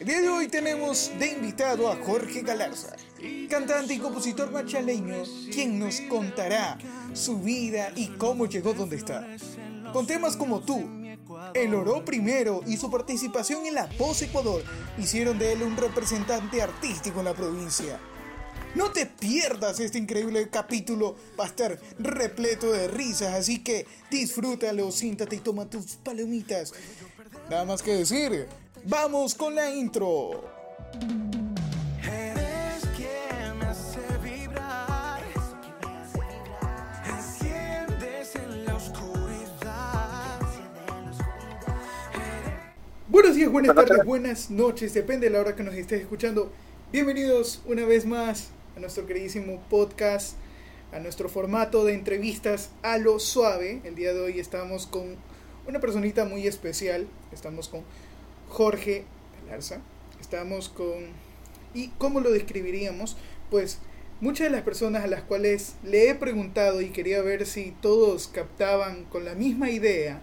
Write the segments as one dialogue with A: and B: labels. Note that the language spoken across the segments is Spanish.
A: El día de hoy tenemos de invitado a Jorge Galarza, cantante y compositor machaleño, quien nos contará su vida y cómo llegó donde está. Con temas como Tú, El Oro Primero y su participación en La Voz Ecuador hicieron de él un representante artístico en la provincia. No te pierdas este increíble capítulo, va a estar repleto de risas, así que disfrútalo, siéntate y toma tus palomitas. Nada más que decir, vamos con la intro.
B: Eres quien me hace vibrar. Enciendes en la oscuridad.
A: Buenos días, buenas tardes, buenas noches, depende de la hora que nos estés escuchando. Bienvenidos una vez más a nuestro queridísimo podcast, a nuestro formato de entrevistas a lo suave. El día de hoy estamos con una personita muy especial, estamos con Jorge Galarza, estamos con... ¿Y cómo lo describiríamos? Pues muchas de las personas a las cuales le he preguntado y quería ver si todos captaban con la misma idea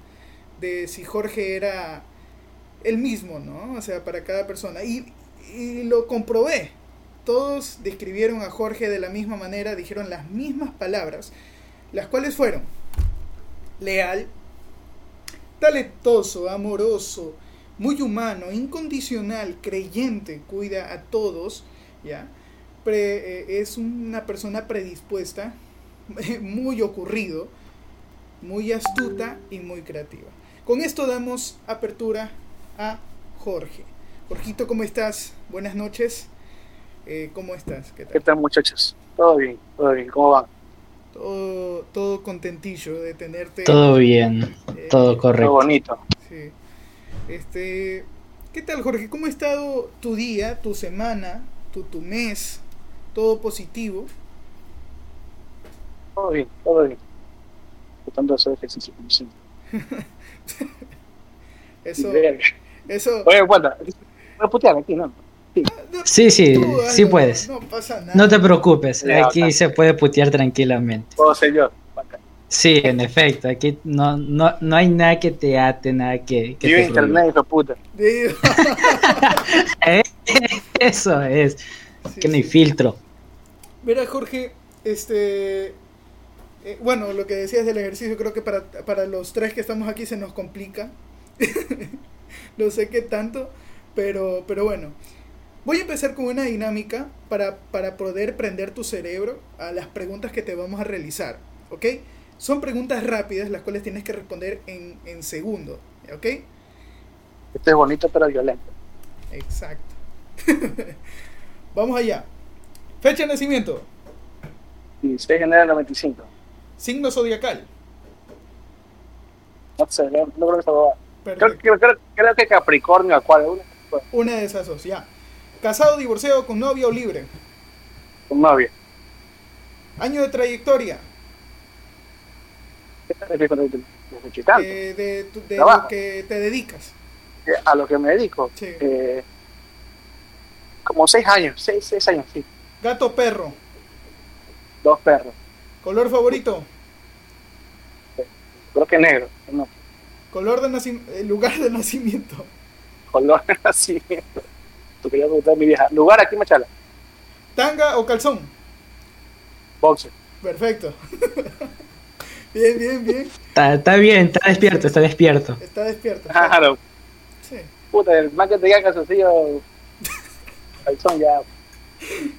A: de si Jorge era el mismo, ¿no? O sea, para cada persona. Y, y lo comprobé. Todos describieron a Jorge de la misma manera, dijeron las mismas palabras, las cuales fueron leal, talentoso, amoroso, muy humano, incondicional, creyente, cuida a todos, ¿ya? Pre- eh, es una persona predispuesta, muy ocurrido, muy astuta y muy creativa. Con esto damos apertura a Jorge. Jorgito, ¿cómo estás? Buenas noches. Eh, ¿Cómo estás? ¿Qué
C: ¿Qué
A: tal?
C: muchachos? Todo bien, todo bien, ¿cómo van?
A: Todo, todo contentillo de tenerte.
D: Todo bien,
A: eh,
D: todo
C: Todo
D: correcto.
C: bonito.
A: Sí. Este, ¿qué tal, Jorge? ¿Cómo ha estado tu día, tu semana, tu, tu mes? ¿Todo positivo?
C: Todo bien, todo bien. Tratando de hacer ejercicio como siempre.
A: Eso, eso.
C: Oye, guarda, voy a putear aquí, ¿no?
D: Sí, sí,
A: tú
D: sí
A: hazlo,
D: puedes.
A: No pasa nada.
D: No te preocupes, aquí se puede putear tranquilamente.
C: Yo. Bacán.
D: Sí, en efecto, aquí no, no, no hay nada que te ate, nada que, que
C: Vive
D: te
C: internet, hijo puta.
D: Prohíba. Eso es,
A: sí,
D: que no hay
A: sí.
D: filtro.
A: Mira, Jorge, este. eh, bueno, lo que decías del ejercicio, creo que para, para los tres que estamos aquí se nos complica. no sé qué tanto, pero, pero bueno. Voy a empezar con una dinámica para, para poder prender tu cerebro a las preguntas que te vamos a realizar, ¿ok? Son preguntas rápidas, las cuales tienes que responder en, en segundo, ¿ok?
C: Este es bonito pero violento.
A: Exacto. Vamos allá. Fecha de nacimiento,
C: 16 de enero del 95.
A: signo zodiacal.
C: No sé, no, no creo que se va. Creo, creo, creo, creo que Capricornio, Acuario, una
A: Una de esas dos, ya. Casado, divorciado, con novia o libre.
C: con novia.
A: Año de trayectoria.
C: ¿Qué te refieres con el- desde Chitán?
A: eh, de tu- de lo que te dedicas.
C: Eh, A lo que me dedico.
A: Sí.
C: eh, como 6 años, 6 seis años, sí.
A: Gato, perro.
C: Dos perros.
A: Color favorito.
C: Creo que negro. No,
A: Color de nacimiento. lugar de nacimiento.
C: color así. Tú querías preguntar mi vieja. Lugar aquí, Machala.
A: Tanga o calzón.
C: Boxer.
A: Perfecto. bien, bien, bien.
D: Está, está bien, está despierto, está despierto.
A: Está despierto.
C: Claro.
A: Sí.
C: Puta, el más que te diga calzoncillo. Calzón ya.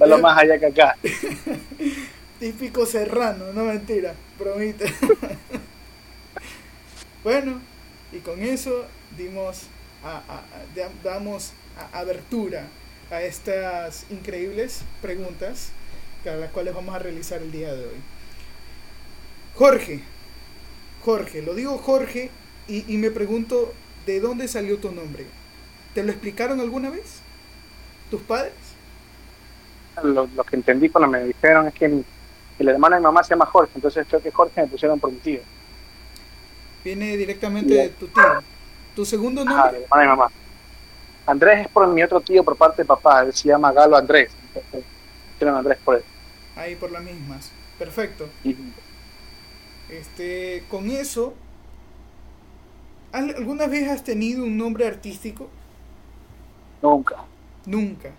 C: Va lo más allá que acá.
A: Típico serrano, no mentira, bromita. bueno, y con eso dimos a- a- a- da- damos a- abertura a estas increíbles preguntas a las cuales vamos a realizar el día de hoy. Jorge, Jorge, lo digo Jorge y, y me pregunto de dónde salió tu nombre. ¿Te lo explicaron alguna vez? ¿Tus padres?
C: Lo, lo que entendí cuando me dijeron es que el, el hermano de mi mamá se llama Jorge, entonces creo que Jorge me pusieron por mi tío.
A: Viene directamente de tu tío. ¿Tu segundo
C: Ajá,
A: nombre?
C: el hermano de mi mamá. Andrés es por mi otro tío por parte de papá, él se llama Galo Andrés. Pusieron Andrés por él.
A: Ahí por las mismas. Perfecto.
C: Y
A: Este, con eso, ¿al- ¿alguna vez has tenido un nombre artístico?
C: Nunca.
A: Nunca.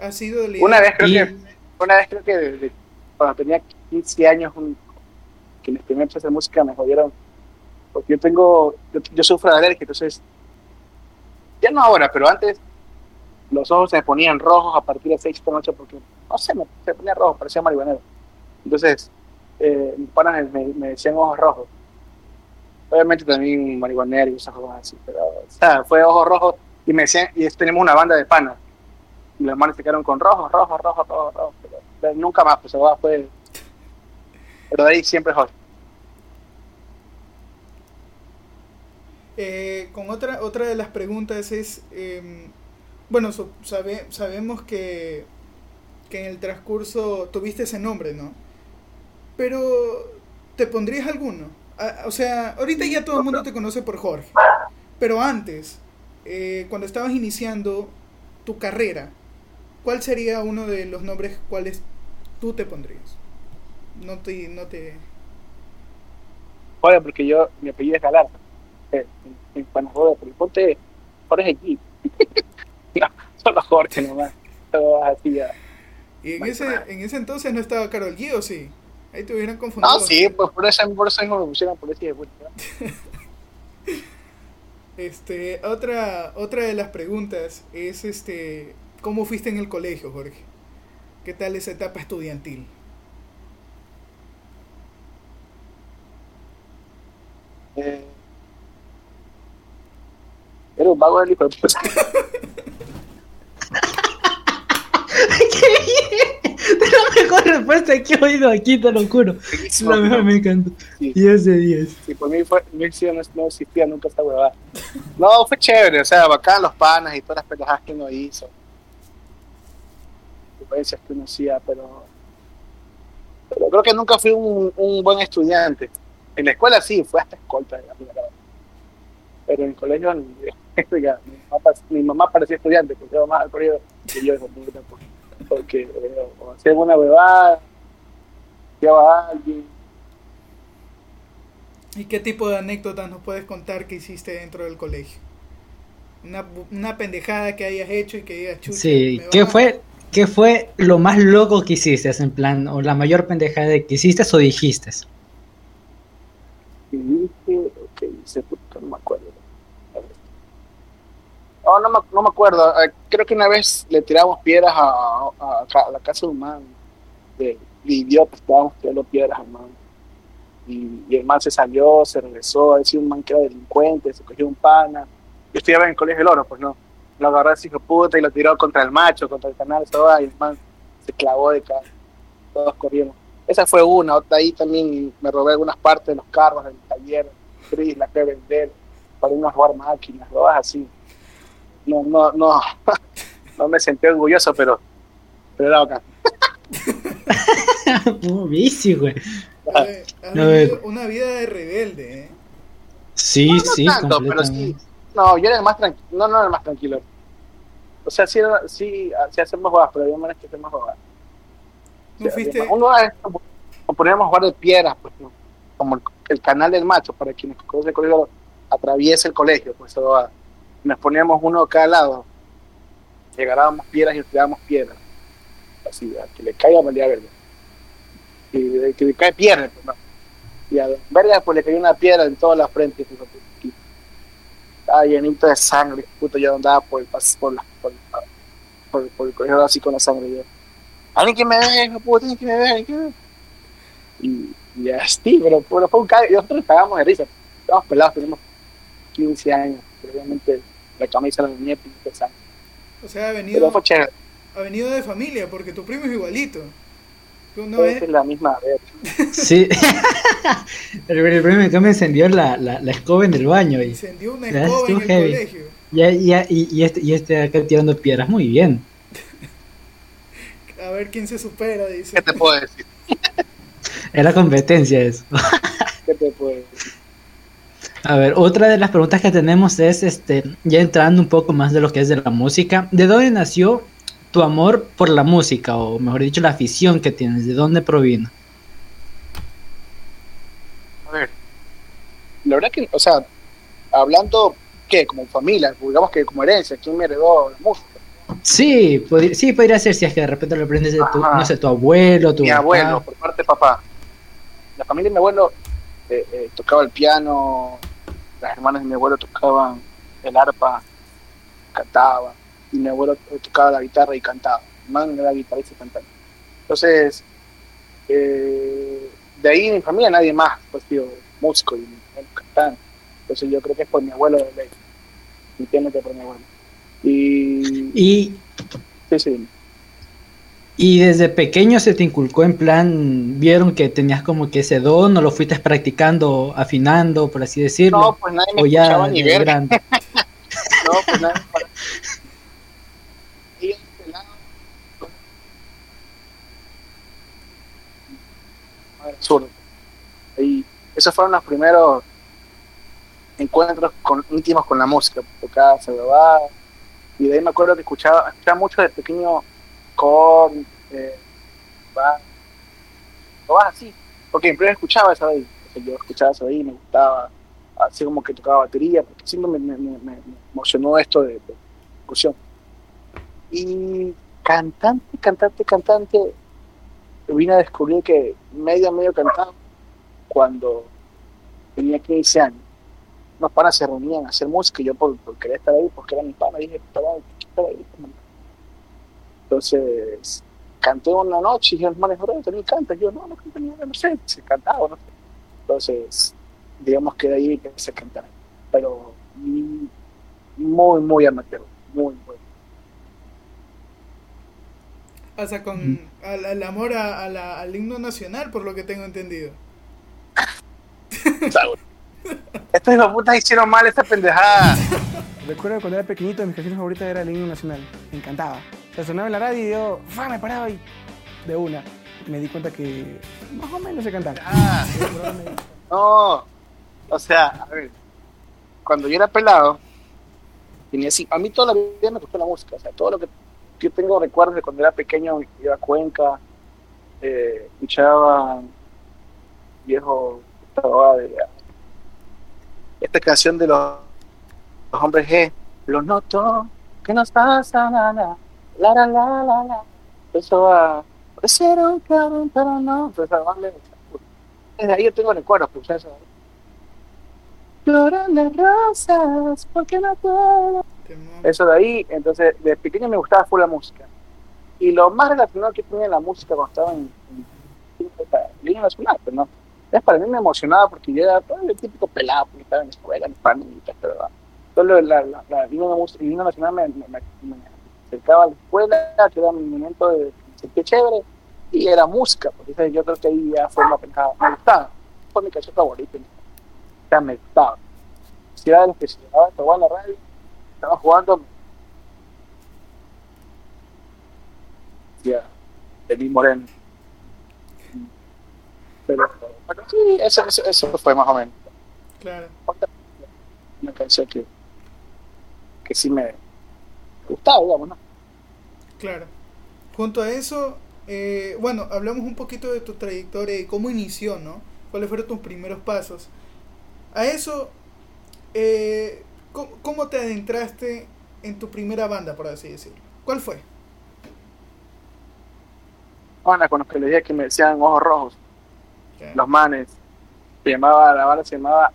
A: Ha sido de la
C: Una vez creo que, una vez creo que desde cuando tenía 15 años, un- que mis primeros clases de música me jodieron, porque yo tengo, yo, yo sufro de alergia, entonces, ya no ahora, pero antes los ojos se me ponían rojos a partir de 6 de la noche porque, no sé, me, se ponía rojo, parecía marihuanero. Entonces, eh, panas me, decían ojos rojos. Obviamente también marihuanero y cosas así, pero, o fue ojos rojos y me decían, y tenemos una banda de panas y los manes se quedaron con rojo, rojo, rojo, rojo, rojo. Pero, nunca más, pues fue. Pero de ahí siempre Jorge.
A: Eh, con otra, otra de las preguntas es, em, bueno, sabemos que, que en el transcurso tuviste ese nombre, ¿no? Pero, ¿te pondrías alguno? O sea, ahorita ya todo el mundo te conoce por Jorge, pero antes, eh, cuando estabas iniciando tu carrera, ¿cuál sería uno de los nombres cuales tú te pondrías? No te... No te...
C: Joder, porque yo, mi apellido es Galarza. Eh, en Juan Joder, pero ponte Jorge aquí. no, solo Jorge nomás. Todo así ya.
A: Y en ese, en ese entonces no estaba Carol G, ¿o sí? Ahí te hubieran confundido.
C: No, sí, pues por eso, por eso mismo me pusieron por ese ¿no?
A: Este, otra, otra de las preguntas es este, ¿cómo fuiste en el colegio, Jorge? ¿Qué tal esa etapa estudiantil?
C: Eh, era un vago del hijo de puta.
D: Es la mejor respuesta que he oído aquí, te lo juro. Es la mejor, me encanta.
C: Sí.
D: 10 de 10.
C: Sí, por mí fue, no no, no existía nunca esa huevada. No, fue chévere, o sea, bacán los panas y todas las pendejadas que uno hizo. Vivencias que uno hacía, pero, pero creo que nunca fui un, un buen estudiante. En la escuela sí, fue hasta escolta. Pero en el colegio, mi, mamá, mi mamá parecía estudiante, porque iba más al colegio que yo, porque, eh, o hacía alguna huevada, llevaba a alguien.
A: ¿Y qué tipo de anécdotas nos puedes contar que hiciste dentro del colegio? Una, una pendejada que hayas hecho y que digas, chucha,
D: Sí, ¿qué fue, ¿qué fue lo más loco que hiciste? En plan, o la mayor pendejada que hiciste o dijiste.
C: Dije, ok, hice no me acuerdo. Ver. No, me, no me acuerdo. Eh, Creo que una vez le tiramos piedras a, a- la casa de un man. De, de idiota, estábamos tirando piedras al man. Y, el man se salió, se regresó, decía un man que era delincuente, se cogió un pana. Yo estudiaba en el colegio del oro, pues no. Lo agarró ese hijo puta y lo tiró contra el macho, contra el canal, va, y el man se clavó de cara. Todos corrieron. Esa fue una, otra ahí también me robé algunas partes de los carros del taller, la a vender, para irnos a jugar máquinas, lo así. No, no, no, no me sentí orgulloso, pero, pero era bacán.
D: Uh, bici, güey.
A: Eh, una vida de rebelde, ¿eh?
D: Sí,
C: No, no
D: sí,
C: tanto, pero
D: completamente.
C: sí. No, yo era el más tranquilo, no, no era el más tranquilo. O sea, sí, era- sí, sí hacemos jugadas, pero había maneras que hacemos jugadas.
A: ¿No
C: O sea,
A: fuiste,
C: Uno vez nos poníamos a jugar de piedras, pues, ¿no? como el, el canal del macho, para quienes conocen el colegio, atraviesa el colegio, pues eso va. Nos poníamos uno cada lado, llegábamos piedras y tirábamos piedras. Así, a que le caiga valía verde. Y que le cae piedra, pues. Y a verga, pues le cayó una piedra en toda la frente. pues, aquí. Estaba llenito de sangre, puto, yo andaba por el por, por, la- por, el colegio así con la sangre. Yo, alguien que me vea, hijo puta, alguien que me vea, alguien que me vea. Y, y así, pero, pero fue un cague. Nosotros nos cagamos de risa. Estábamos pelados, tenemos 15 años. Obviamente la camisa la venía sangre.
A: o sea, ha venido,
C: fue chévere.
A: ha venido de familia, porque tu primo es igualito. Tú no es,
C: la misma vez.
D: Sí. el, el es que me encendió la, la, la escoba en el baño y,
A: incendió una escoba en el
D: heavy.
A: colegio.
D: ya, ya, y, y este, y este acá tirando piedras. Muy bien.
A: A ver quién se supera, dice.
C: ¿Qué te puedo decir?
D: Era competencia eso.
C: ¿Qué te puedo decir?
D: A ver, otra de las preguntas que tenemos es, este, ya entrando un poco más de lo que es de la música, ¿de dónde nació tu amor por la música? O mejor dicho, la afición que tienes, ¿de dónde provino?
C: A ver, la verdad que, o sea, hablando ¿qué? Como familia, digamos que como herencia, ¿quién me heredó la música?
D: Sí, sí, podría ser si es que de repente lo aprendes de tu, no sé, tu abuelo, tu
C: mi
D: papá.
C: abuelo, por parte de papá. La familia de mi abuelo eh, eh, tocaba el piano, las hermanas de mi abuelo tocaban el arpa, cantaba, y mi abuelo tocaba la guitarra y cantaba. Mi hermano era guitarrista y cantante. Entonces, eh, de ahí en mi familia nadie más, pues tío, músico y cantante. Entonces yo creo que es por mi abuelo de ley. Entiendo que por mi abuelo. Y
D: Y,
C: sí, sí.
D: Y desde pequeño se te inculcó en plan, vieron que tenías como que ese don o lo fuiste practicando, afinando, por así decirlo.
C: No, pues nadie me
D: o ya
C: ni ver.
D: grande.
C: No, pues Y este. Y esos fueron los primeros encuentros con, íntimos con la música. Tocaba se grababa. Y de ahí me acuerdo que escuchaba, escuchaba mucho de pequeño Korn, eh, va, así. Porque siempre escuchaba eso ahí. O yo escuchaba eso ahí, me gustaba así como que tocaba batería, porque siempre me, me- me- emocionó esto de, de. Y cantante, cantante, cantante, vine a descubrir que medio medio cantaba cuando tenía 15 años. Unos panas se reunían a hacer música y yo por, por querer estar ahí, porque era mi pana, dije, "Puta, vale, quiero estar ahí. Entonces, canté una noche y dije, hermano, ¿tú también cantas? Yo, no, no canto ni nada, no sé, se cantaba, no sé. Entonces, digamos que de ahí empecé a cantar. Pero mm, muy, muy amateur, muy, muy.
A: O sea, con al, al amor a- a la- al himno nacional, por lo que tengo entendido.
C: Estos hijos putas hicieron mal esta pendejada.
E: Recuerdo cuando era pequeñito, mis canciones favoritas era el himno nacional. Me encantaba. Sea, sonaba en la radio y yo, ¡fa! me paraba y de una. Me di cuenta que más o menos se cantaba.
C: Ah, no, o sea, a ver, cuando yo era pelado, tenía así, a mí toda la vida me gustó la música, o sea, todo lo que yo tengo recuerdos de cuando era pequeño, iba a Cuenca, eh, escuchaba viejo Gustavo Adria, esta canción de los, los hombres G, lo noto, que nos pasa, la, la, la, la, la, la, la. Va, puede ser un cabrón, pero no, pues esa banda, desde ahí yo tengo recuerdos, pues eso. Lloran las rosas, porque no puedo. Eso de ahí, entonces, de pequeño me gustaba full la música. Y lo más relacionado que tenía la música cuando estaba en, en, en línea nacional, pero no. Es para mí me emocionaba porque yo era todo el típico pelado, porque estaba en la escuela, en panitas, pero va. Solo la, la, la línea, de música- nacional me, me, me- me acercaba a la escuela, que era mi momento de sentir chévere, y era música, porque yo creo que ahí ya fue una pendejada. Me gustaba, fue mi canción favorita. O sea, me gustaba. Si era de los que se llevaba a en la radio, estaba jugando. Ya, Eli Moreno. Pero, pero sí, eso, eso, eso fue más o menos.
A: Claro.
C: Una canción que, que sí me gustaba, digamos, ¿no?
A: Claro. Junto a eso, eh, bueno, hablamos un poquito de tu trayectoria y cómo inició, ¿no? ¿Cuáles fueron tus primeros pasos? A eso, eh, ¿cómo, cómo te adentraste en tu primera banda, por así decirlo? ¿Cuál fue?
C: Bueno, con los que les dije que me decían ojos rojos, los manes. Se llamaba, la banda se llamaba.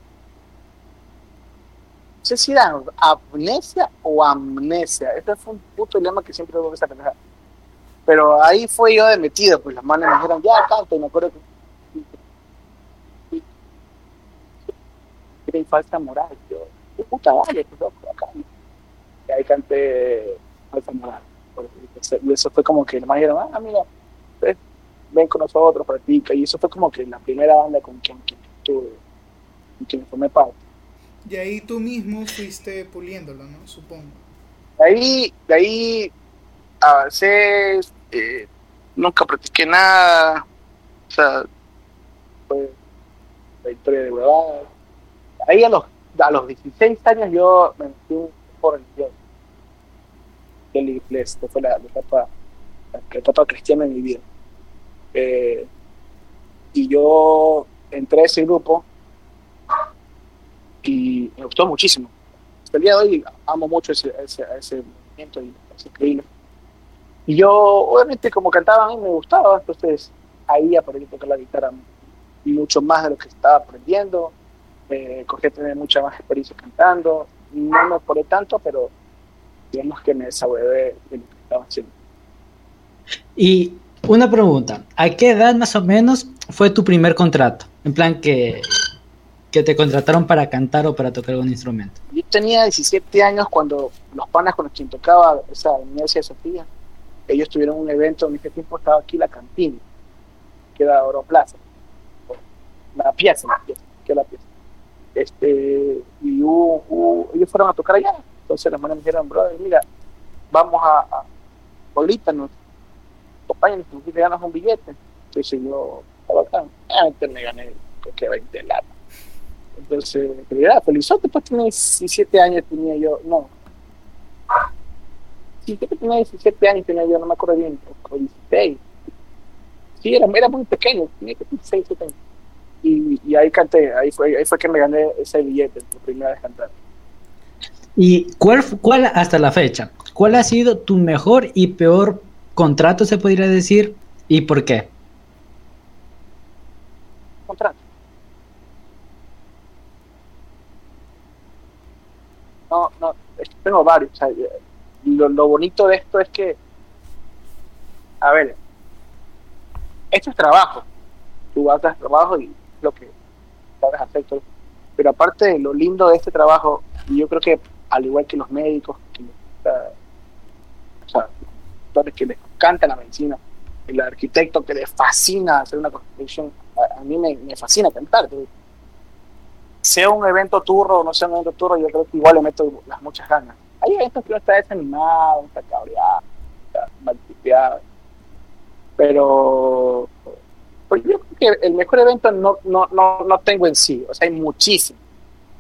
C: No sé si era amnesia o amnesia. Este fue un puto dilema que siempre tuve esa pendejada. Pero ahí fue yo de metido, pues las manes me dijeron, ya canta, y me acuerdo que. Era falsa moral, yo. "Qué Puta, vale, pues loco, acá. Y ahí canté falsa moral. Y eso fue como que los manes dijeron, ah, mira, ven, ven con nosotros, practica. Y eso fue como que la primera banda con quien, quien tuve, con quien formé parte.
A: Y ahí tú mismo fuiste puliéndolo, ¿no? Supongo.
C: De ahí, de ahí avancé, eh, nunca practiqué nada, o sea, fue la historia de huevadas. Ahí a los, a los 16 años yo me metí por religioso. de la iglesia, que fue la, etapa, la etapa cristiana en mi vida. Eh, y yo entré a ese grupo me gustó muchísimo. el día de hoy amo mucho ese, movimiento y es increíble. Y yo, obviamente, como cantaba a mí me gustaba, entonces ahí aprendí a tocar la guitarra mucho más de lo que estaba aprendiendo. Eh, cogí tener mucha más experiencia cantando. No me mejoré tanto, pero digamos que me desahogué de lo que estaba haciendo.
D: Y una pregunta, ¿a qué edad más o menos fue tu primer contrato? En plan que, que te contrataron para cantar o para tocar algún instrumento.
C: Yo tenía 17 años cuando los panas con los que tocaba esa Universidad de Sofía, ellos tuvieron un evento, en ese tiempo estaba aquí la cantina, que era Oro Plaza, la pieza, la pieza, que era la pieza. Este, y hubo- hubo- ellos fueron a tocar allá, entonces las manos me dijeron, brother, mira, vamos a, a ahorita nos acompañan, ganas un billete. Entonces yo, estaba acá, ah, me gané, creo que 20 latas. Entonces, pero era felizote, pues tenía 17 años, tenía yo, no. Sí, creo que tenía 17 años, tenía yo, no me acuerdo bien, o 16. Sí, era, era muy pequeño, tenía que 16, 17 años. Y, y ahí canté, ahí fue, ahí fue que me gané ese billete, por primera vez cantar.
D: ¿Y cuál, cuál hasta la fecha? ¿Cuál ha sido tu mejor y peor contrato, se podría decir? ¿Y por qué?
C: contrato. No, no, tengo varios. o sea, lo, lo bonito de esto es que, a ver, esto es trabajo. Tú haces trabajo y lo que sabes hacer. Pero aparte lo lindo de este trabajo, yo creo que al igual que los médicos, que, o sea, doctores que les encanta la medicina, el arquitecto que le fascina hacer una construcción, a, a mí me, me fascina cantar. Sea un evento turro o no sea un evento turro, yo creo que igual le meto las muchas ganas. Hay eventos que uno está desanimado, está cabreado, está mal tipeado. Pero, pues yo creo que el mejor evento no, no, no, no tengo en sí. O sea, hay muchísimos.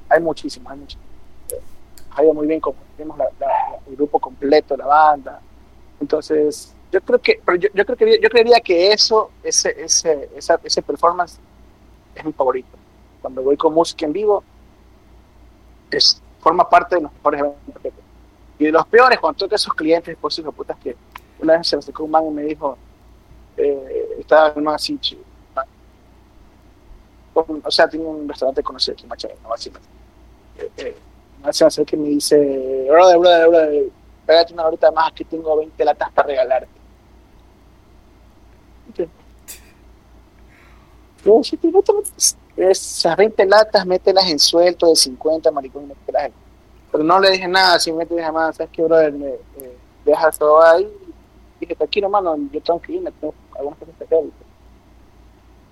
C: Hay muchísimos, hay muchísimos. Ha ido muy bien la- la- el grupo completo, la banda. Entonces, yo creo que, pero yo, yo creo que yo creería que eso, ese, ese, esa, ese performance es mi favorito. Cuando voy con música en vivo, es, forma parte de los mejores eventos que tengo. Y de los peores, cuando toca a esos clientes, por esos putas que una vez se me acercó un man y me dijo, eh, estaba una así, o sea, tenía un restaurante conocido aquí en Machay, no así. Eh, eh, se me acerca me dice, brother, brother, brother, pégate una horita más, que tengo 20 latas para regalarte. Pero no esas 20 latas, mételas en suelto de 50, maricón, y mételas en- Pero no le dije nada, simplemente dije, man, ¿sabes qué, brother? Me, eh, deja eso ahí. Dije, tranquilo, mano, yo tengo que irme, tengo algunas cosas que hacer.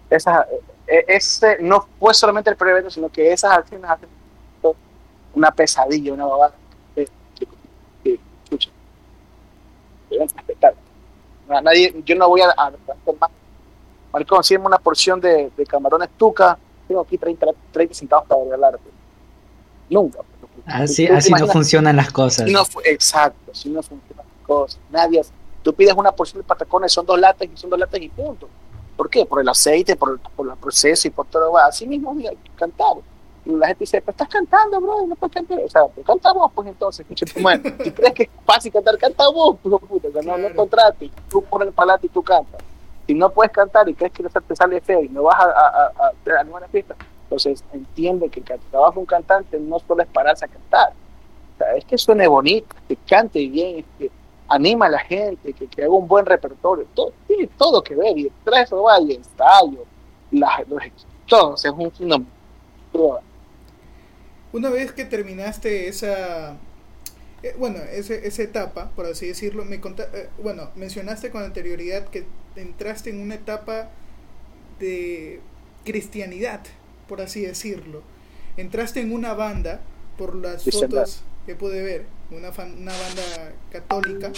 C: Esas, eh, ese no fue solamente el evento, sino que esas acciones hacen una pesadilla, una babada. Eh, que, chucha, deben respetar. Na- Nadie, yo no voy a, a hacer más. Maricón, si una porción de, de camarones tuca, tengo aquí 30, 30 centavos para regalarte. Nunca.
D: Así,
C: ¿Tú te
D: así no funcionan las cosas.
C: Si no exacto, si no funcionan las cosas. Nadie, tú pides una porción de patacones, son dos latas y son dos latas y punto. ¿Por qué? Por el aceite, por, por el proceso y por todo. Así mismo, mira, cantar. Y la gente dice, pero estás cantando, bro, no puedes cantar. O sea, pues canta vos, pues entonces. Si crees que es fácil cantar, canta vos, pues puta. O sea, no, no
A: Claro.
C: contrates. Tú pones el palato y tú cantas. Si no puedes cantar y crees que te sale feo y no vas a, a, a, a la fiesta, entonces entiende que el trabajo de un cantante no solo es pararse a cantar. O sea, es que suene bonito, que cante bien, que anima a la gente, que, que haga un buen repertorio. Todo, tiene todo que ver. Y detrás de eso va el ensayo, la- los, todo. O sea, es un fenómeno.
A: Una vez que terminaste esa, eh, bueno, ese, esa etapa, por así decirlo, me conta- eh, bueno, mencionaste con anterioridad que entraste en una etapa de cristianidad, por así decirlo. Entraste en una banda, por las fotos que pude ver, una, fan- una banda católica,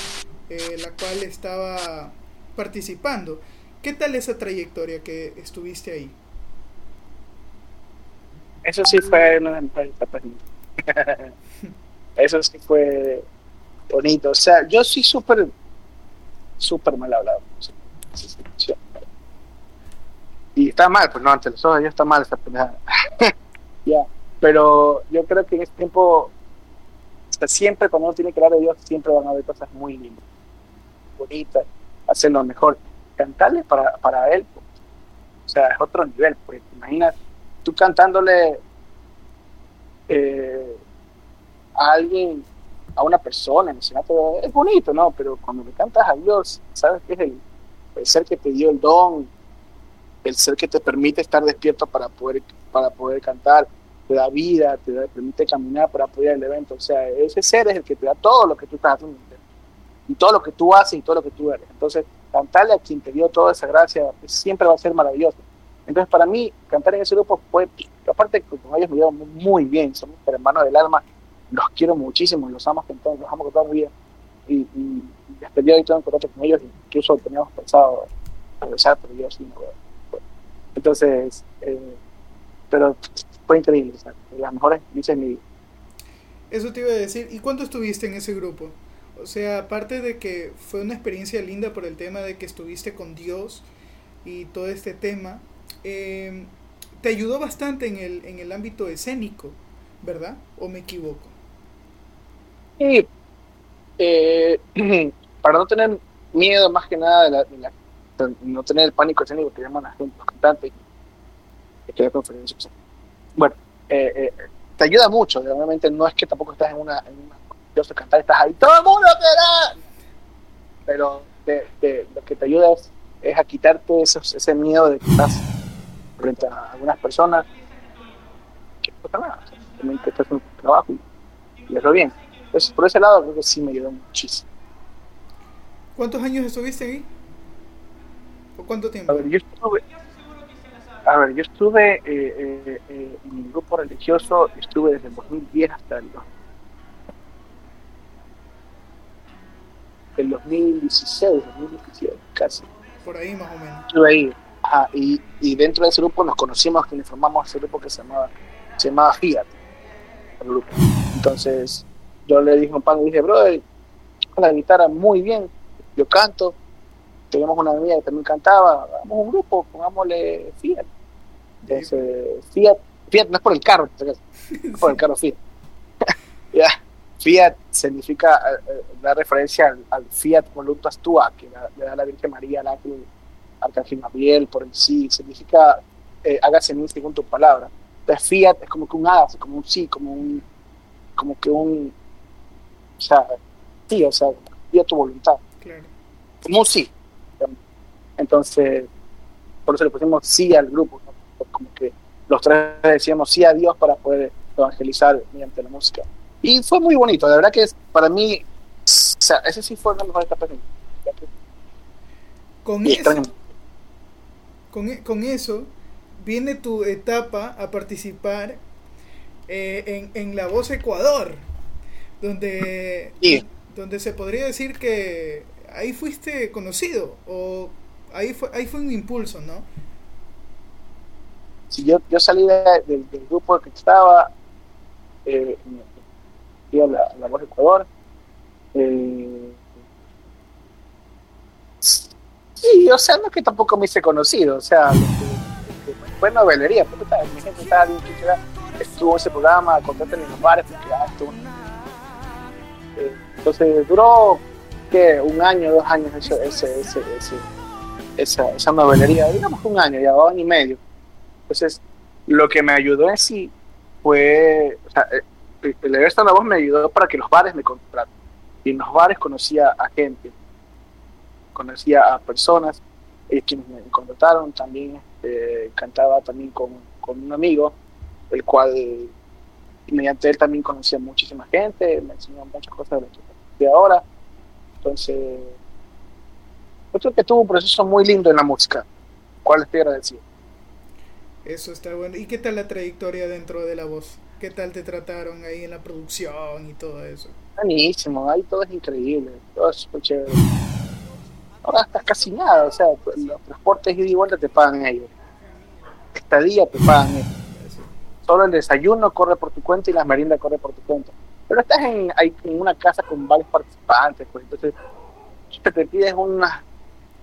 A: eh, la cual estaba participando. ¿Qué tal esa trayectoria que estuviste ahí?
C: Eso sí fue una de mejores etapas. Eso sí fue bonito. O sea, yo sí súper, súper mal hablado. Y está mal, pues no, ante los ojos ya está mal esa pendejada. ya, pero yo creo que en ese tiempo siempre cuando uno tiene que hablar de Dios, siempre van a haber cosas muy lindas, bonitas, hacer lo mejor. Cantarle para, para Él, pues, o sea, es otro nivel, pues, te imaginas, tú cantándole eh, a alguien, a una persona, es bonito, ¿no? Pero cuando le cantas a Dios, sabes que es el, el ser que te dio el don, el ser que te permite estar despierto para poder, para poder cantar, te da vida, te da- permite caminar para apoyar el evento. O sea, ese ser es el que te da todo lo que tú estás haciendo. Y todo lo que tú haces y todo lo que tú eres. Entonces, cantarle a quien te dio toda esa gracia siempre va a ser maravilloso. Entonces, para mí, cantar en ese grupo fue, aparte con ellos me llevo muy bien, somos hermanos del alma, los quiero muchísimo, los amo con todo, los amo con toda mi vida. Y, y, hasta el de hoy tengo contacto con ellos, incluso teníamos pensado regresar, pero yo sí no a- Entonces, eh, pero fue increíble, las mejores dices mi vida.
A: Eso te iba a decir. ¿Y cuánto estuviste en ese grupo? O sea, aparte de que fue una experiencia linda por el tema de que estuviste con Dios y todo este tema, eh, te ayudó bastante en el, en el ámbito escénico, ¿verdad? ¿O me equivoco?
C: Y eh, para no tener miedo más que nada de la, la- no tener el pánico escénico que llaman la gente, los cantantes, que o sea. Bueno, eh, eh, te ayuda mucho, obviamente no es que tampoco estás en una, en yo sé cantar, estás ahí, todo el mundo te da. Pero te- lo que te ayuda es, es a quitarte esos- ese miedo de que estás frente a algunas personas que no pasa nada, estás haciendo tu trabajo y, y bien. Entonces, por ese lado creo que sí me ayudó muchísimo.
A: ¿Cuántos años estuviste ahí? ¿O cuánto tiempo?
C: A ver, yo estuve, a ver, yo estuve eh, eh, eh, en mi grupo religioso, estuve desde el 2010 hasta el, el 2016, 2017, casi.
A: Por ahí más o menos.
C: Estuve ahí. Ajá, y, y dentro de ese grupo nos conocimos, quienes formamos ese grupo que se llamaba, se llamaba Fiat, el grupo. Entonces, yo le dije a un pan, le dije, brother, la guitarra muy bien, yo canto, teníamos una amiga que también cantaba, hagamos un grupo, pongámosle Fiat. Entonces, Fiat, Fiat no es por el carro, es por el carro Fiat. ya, Fiat significa, eh, eh, da referencia al, al Fiat Voluntas Tua, que la- le da la Virgen María al ángel Arcángel Gabriel por en sí, significa eh, hágase en mí según tu palabra. Entonces, Fiat es como que un hágase, como un sí, como un, como que un, o sea, sí, o sea, a tu voluntad
A: Claro.
C: como sí. Entonces, por eso le pusimos sí al grupo, ¿no? Como que los tres decíamos sí a Dios para poder evangelizar mediante la música. Y fue muy bonito, la verdad que es, para mí, o sea, ese sí fue una mejor etapa de.
A: Con
C: Y
A: eso, con, e- con eso viene tu etapa a participar eh, en, en La Voz Ecuador, donde,
C: Sí.
A: donde se podría decir que ahí fuiste conocido, o ahí fue, ahí fue un impulso, ¿no?
C: si yo, yo salí de- del, del grupo que estaba, eh, fui a la, a la Voz de Ecuador. eh, sí, o sea, no es que tampoco me hice conocido, o sea, fue novelería, porque estaba- mi gente estaba bien estuvo en ese programa, contraten en los bares, porque ah, estuvo. Entonces duró, ¿qué? Un año, dos años ese, ese, ese, ese- esa, esa novelería, digamos un año, ya un año y medio. Entonces, lo que me ayudó en sí fue, o sea, eh, en la voz me ayudó para que los bares me contraten. Y en los bares conocía a gente, conocía a personas, eh, quienes me contrataron, también eh, cantaba también con, con un amigo, el cual, y mediante él también conocía muchísima gente, me enseñó muchas cosas de lo que estoy ahora. Entonces, yo creo que tuvo un proceso muy lindo en la música, cual estoy agradecido.
A: Eso está bueno. ¿Y qué tal la trayectoria dentro de La Voz? ¿Qué tal te trataron ahí en la producción y todo eso?
C: Buenísimo, ahí todo es increíble, todo es súper chévere. Ahora estás casi nada, o sea, los transportes ida y vuelta te pagan ellos. Estadía te pagan ellos. Solo el desayuno corre por tu cuenta y la merienda corre por tu cuenta. Pero estás en, una casa con varios participantes, pues entonces te, te pides unas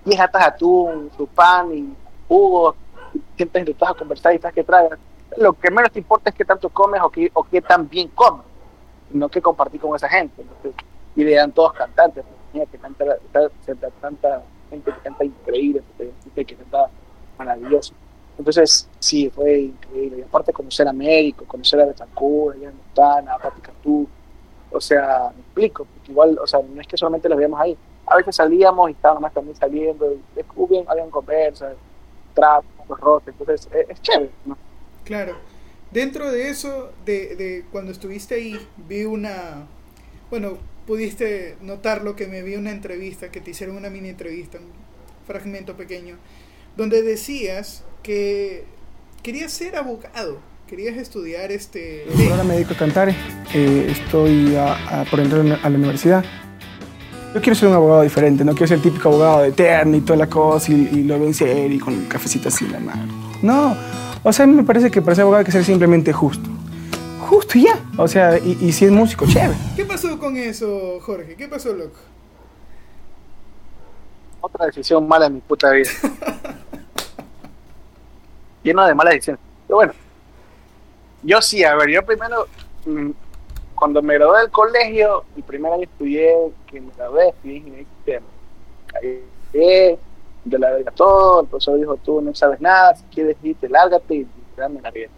C: 10 latas de atún, su pan y jugo, y siempre te estás a conversar y estás que tragas. Lo que menos te importa es qué tanto comes o qué, o qué tan bien comes. no que compartir con esa gente. Entonces, y le dan todos cantantes, pues, mira, que canta, ta- ta- tanta gente que canta increíble, que canta maravilloso. Entonces, sí, fue increíble. Y aparte conocer a Américo, conocer a Betancourt, a Jan Montana, a Pati Cantú. O sea, me explico, porque igual, o sea, no es que solamente los veíamos ahí. A veces salíamos y estábamos más también saliendo, descubrían, habían conversas, trap, roces, entonces es, es chévere, ¿no?
A: Claro. Dentro de eso, de, de cuando estuviste ahí, vi una... Bueno, pudiste notar lo que me vi una entrevista, que te hicieron una mini entrevista, un fragmento pequeño, donde decías que querías ser abogado, querías estudiar este...
E: Ahora me dedico a cantar, eh, estoy a- a- por entrar a la universidad. Yo quiero ser un abogado diferente, no quiero ser el típico abogado de terno y toda la cosa y, y lo ven serio y con el cafecito así en la mano. No, o sea, a mí me parece que para ser abogado hay que ser simplemente justo. Justo y ya. O sea, y, y si es músico, chévere.
A: ¿Qué pasó con eso, Jorge? ¿Qué pasó, loco?
C: Otra decisión mala en mi puta vida. Lleno de malas decisiones. Pero bueno, yo sí, a ver, yo primero, mm, cuando me gradué del colegio, el primer año estudié, que me gradué, estudié ingeniería de sistemas. Caí, de la verga todo, el profesor dijo, tú no sabes nada, si quieres irte, lárgate y dame la vida.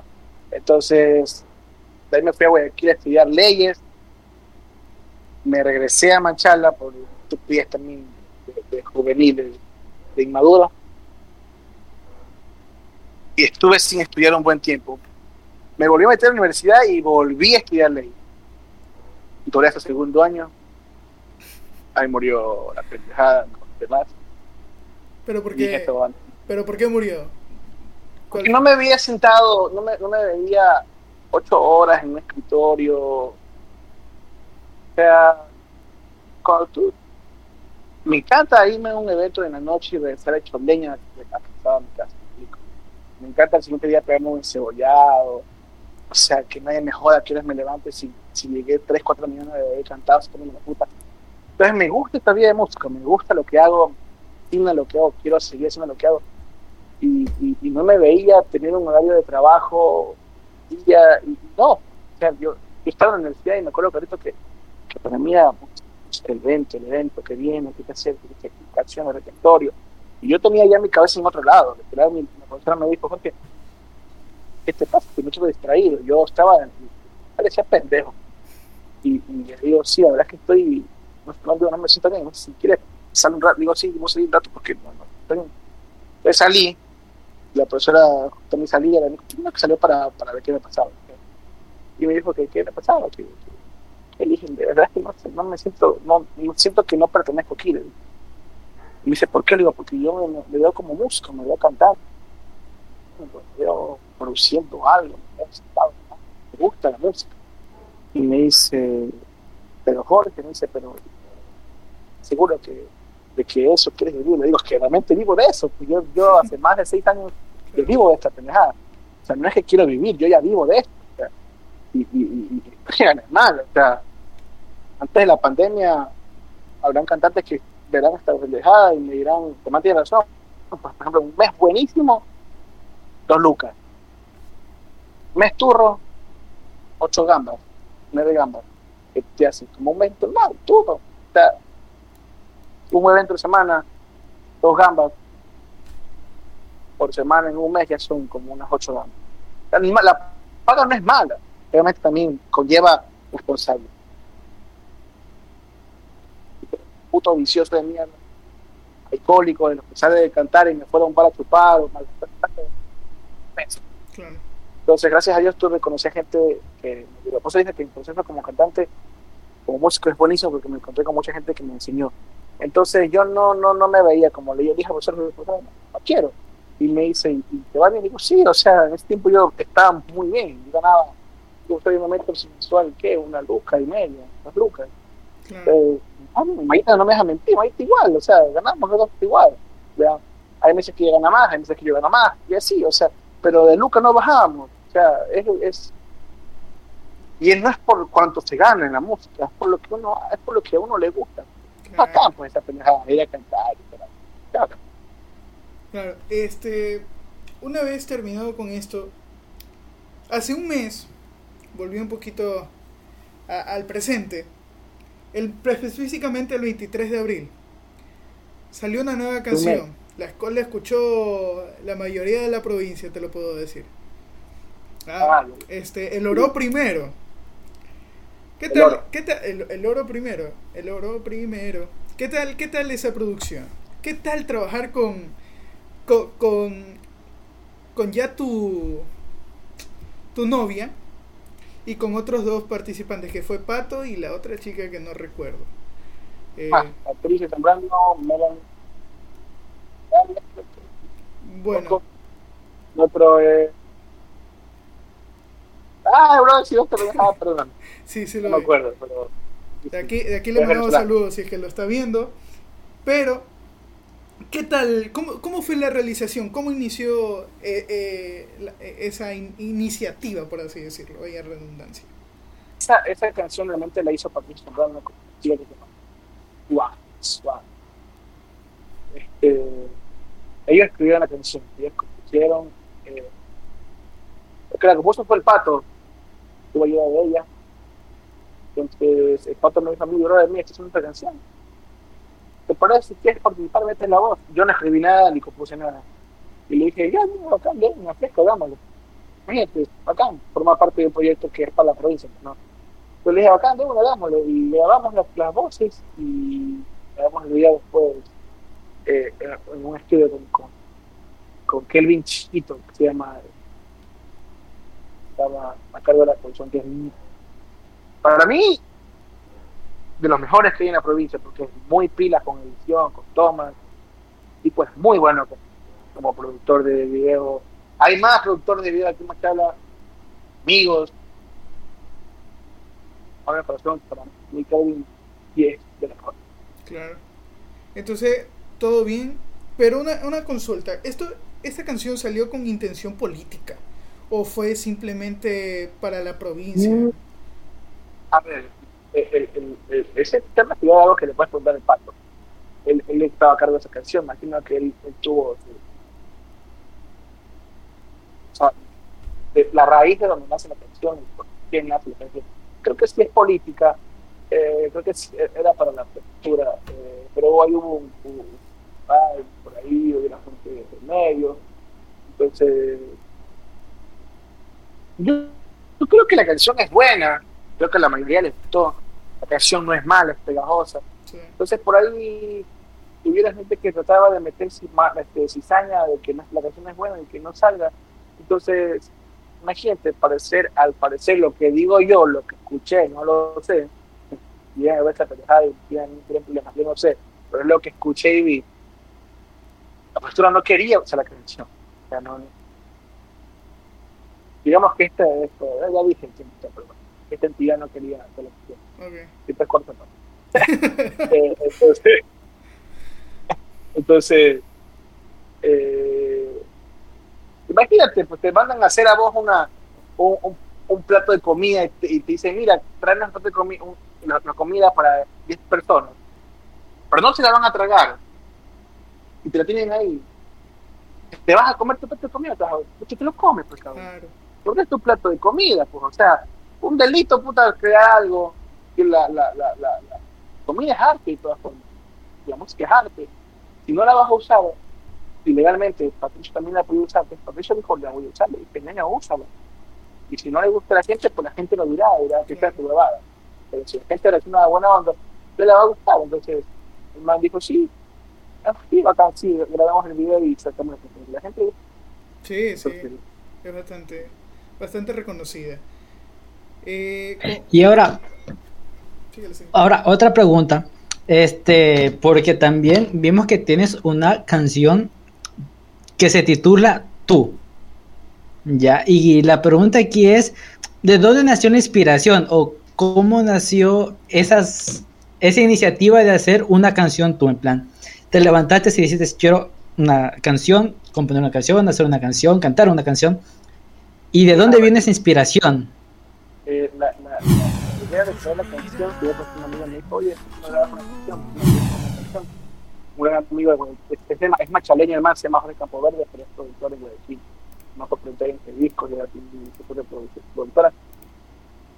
C: Entonces, de ahí me fui a Guayaquil a estudiar leyes, me regresé a Manchala por estupidez también de, de juvenil, de, de inmaduro. Y estuve sin estudiar un buen tiempo. Me volví a meter a la universidad y volví a estudiar ley. Y todavía hasta el segundo año. Ahí murió la pendejada demás.
A: ¿Pero por qué. ¿pero por qué murió? ¿Cuál-
C: Porque no me veía sentado, no me, no me veía ocho horas en un escritorio. O sea, cuando tú. Me encanta irme a un evento en la noche y regresar hecho leña de la casa, mi casa. Me encanta el siguiente día pegarme un encebollado. O sea, que nadie me joda, que me levante si, si llegué 3, 4 millones de haber cantado, se ponen la puta. Entonces me gusta esta vida de música, me gusta lo que hago, me lo que hago, quiero seguir haciendo lo que hago y, y- y no me veía tener un horario de trabajo día y no, o sea, yo, yo estaba en la universidad y me acuerdo clarito que, que para mí era pues, el evento, el evento que viene, que hay que hacer, que hay que hacer el repertorio, y yo tenía ya mi cabeza en otro lado, literal, mi, profesora me dijo, Jorge, ¿qué te pasa? Estoy mucho distraído, yo estaba, parecía pendejo, y, y le digo, sí, la verdad es que estoy, no, no, no me siento bien, si quieres salir un rato, digo, sí, voy a salir un rato porque no, no, estoy bien. Entonces salí, la profesora también salía, que salió para, para ver qué me pasaba. Y me dijo que qué me pasaba, que, que, que eligen, de verdad es que no, no me siento, no siento que no pertenezco aquí. Y me dice, ¿por qué? Le digo, porque yo me, me veo como músico, me veo cantando, me veo produciendo algo, me veo sentado, ¿no? me gusta la música. Y me dice, pero Jorge, me dice, pero seguro que de que eso quieres vivir. Le digo, es que realmente vivo de eso. Pues yo, yo hace más de seis años que vivo de esta pendejada. O sea, no es que quiero vivir, yo ya vivo de esto. o sea, y, y, y, y es mal. O sea, antes de la pandemia, habrán cantantes que verán esta pendejada y me dirán, Tomás tiene razón. Pues, por ejemplo, un mes buenísimo, dos lucas. Mes turro, ocho gambas, nueve gambas. Que te hacen como un mes normal, turro. O un evento de semana, dos gambas por semana en un mes ya son como unas ocho gambas. La, la paga no es mala, obviamente también conlleva responsable. Puto vicioso de mierda, alcohólico, de los que sale de cantar y me fuera a un bar a chupar o mal.
A: Claro.
C: Entonces, gracias a Dios, tuve conocí a gente que, por eso dije que mi proceso como cantante, como músico es buenísimo porque me encontré con mucha gente que me enseñó. Entonces, yo no no no me veía como le dije al profesor, profesor, no quiero. Y me dice, ¿y te va bien? Y digo, sí, o sea, en ese tiempo yo estaba muy bien, yo ganaba, yo estoy en un momento mensual, ¿qué? Una luca y media, dos lucas.
A: Claro.
C: Eh, ah, no me deja mentir, Maíta igual, o sea, ganamos los dos igual. ¿ya? Hay meses que ella gana más, hay meses que yo gano más, y así, o sea, pero de Luca no bajábamos, o sea, es, es y no es por cuánto se gana en la música, es por lo que uno, es por lo que a uno le gusta.
A: claro.
C: Acá pues esa pendejada, ir a cantar. Claro.
A: Claro, este, una vez terminado con esto, hace un mes volví un poquito a- al presente, el, específicamente el 23 de abril, salió una nueva canción, la cual la escuchó la mayoría de la provincia, te lo puedo decir. Ah,
C: Ah,
A: este, el oro primero. ¿Qué
C: El
A: tal?
C: oro.
A: ¿Qué tal? El, el oro primero. El oro primero. ¿Qué tal? ¿Qué tal esa producción? ¿Qué tal trabajar con con, con, con ya tu tu novia y con otros dos participantes que fue Pato y la otra chica que no recuerdo. Eh,
C: Ah, actriz Zambrano, Melan.
A: bueno,
C: Otro es. Ah, bro, si vos te lo ah, perdón.
A: sí, sí
C: No
A: lo
C: me
A: vi.
C: acuerdo, pero.
A: De aquí, de aquí le mandamos saludos si es que lo está viendo. Pero, ¿qué tal? ¿Cómo, cómo fue la realización? ¿Cómo inició eh, eh, eh, esa in- iniciativa, por así decirlo? Vaya redundancia.
C: Esa, esa canción realmente la hizo Patricio Zambrano con un chico que Suave, Suave. Este, ellos escribieron la canción, ellos compusieron. Eh, que la compuso fue el pato, tuvo ayuda de ella. Entonces, el pato me dijo a mí, bro, esta es una canción. ¿Te parece si quieres participar? Mete la voz. Yo no escribí nada ni compuse nada. Y le dije, ya, no, bacán, ven, me fresco, dámoslo. Imagínate, bacán, forma parte del proyecto que es para la provincia, ¿no? Pues le dije, bacán, de una, dámosle. Y grabamos las, las voces y grabamos el video después eh, en un estudio con, con, Kelvin Chiquito, que se llama. Estaba a cargo de la producción, que es para mí de los mejores que hay en la provincia, porque es muy pila con edición, con tomas, y pues muy bueno como, como productor de video. Hay más productores de video aquí en Machala, amigos. Ahora corazón para mí, y es de los mejores.
A: Claro. Entonces, todo bien. Pero una, una consulta. ¿Esto, ¿Esta canción salió con intención política? ¿O fue simplemente para la provincia?
C: Mm. A ver, ese tema es algo que le puedes preguntar al pato. Él, él estaba a cargo de esa canción, imagino que él, él tuvo la raíz de donde nace la canción, quién nace la canción. Creo que sí es política, eh, creo que sí era para la apertura, eh, pero ahí hubo un, por ahí hubo una gente de medio, entonces yo creo que la canción es buena, creo que a la mayoría le gustó. La canción no es mala, es pegajosa.
A: Sí.
C: Entonces por ahí hubiera gente que trataba de meter este, cizaña de que la canción es buena y que no salga. Entonces, imagínate, parecer, al parecer lo que digo yo, lo que escuché, no lo sé, y a ver esa pendejada y tienen problemas, yo no sé, pero es lo que escuché y vi. La postura no quería usar la canción. O sea, no, digamos que esta, esto, ya dije, pero esta entidad no quería hacer la canción.
A: Ok.
C: Siempre corto, ¿no? Eh, entonces, entonces eh, imagínate, pues te mandan a hacer a vos una, un, un- un plato de comida y te, y te dicen, mira, traen un plato de comida, una, una comida para 10 personas, pero no se la van a tragar y te la tienen ahí. Te vas a comer tu plato de comida, te, vas a- pues, te lo comes, pues, cabrón
A: Claro.
C: porque es tu plato de comida, pues, o sea, un delito, puta, crear algo, que la, la, la, la, la comida es arte de todas formas, la música es arte, si no la vas a usar ilegalmente, Patricio también la puede usar, pues Patricio dijo, la voy a usar, dije, nena, úsala, y si no le gusta a la gente, pues la gente lo dirá, dirá que está tu pero si la gente reacciona de buena onda, le la va a gustar, entonces, el man dijo, sí, ah, sí, bacán, sí, grabamos el video y sacamos la gente
A: Sí, sí. Es bastante, bastante reconocida. Eh,
D: Y ahora,
A: síguele, síguele.
D: ahora otra pregunta. Este, porque también vimos que tienes una canción que se titula Tú. Ya, y la pregunta aquí es, ¿de dónde nació la inspiración o cómo nació esas, esa iniciativa de hacer una canción tú? En plan, te levantaste y dijiste, quiero una canción, componer una canción, hacer una canción, cantar una canción. ¿Y de dónde viene esa inspiración?
C: Eh, la, la, la idea de crear la canción, que yo con una amiga me dijo, oye, no grabas una canción, grabas una canción. Un gran amigo, bueno, es, es, de- es machaleño hermano, se llama Jorge Campoverde, pero es productor en Guayaquil, no por 30 discos, y era su productora.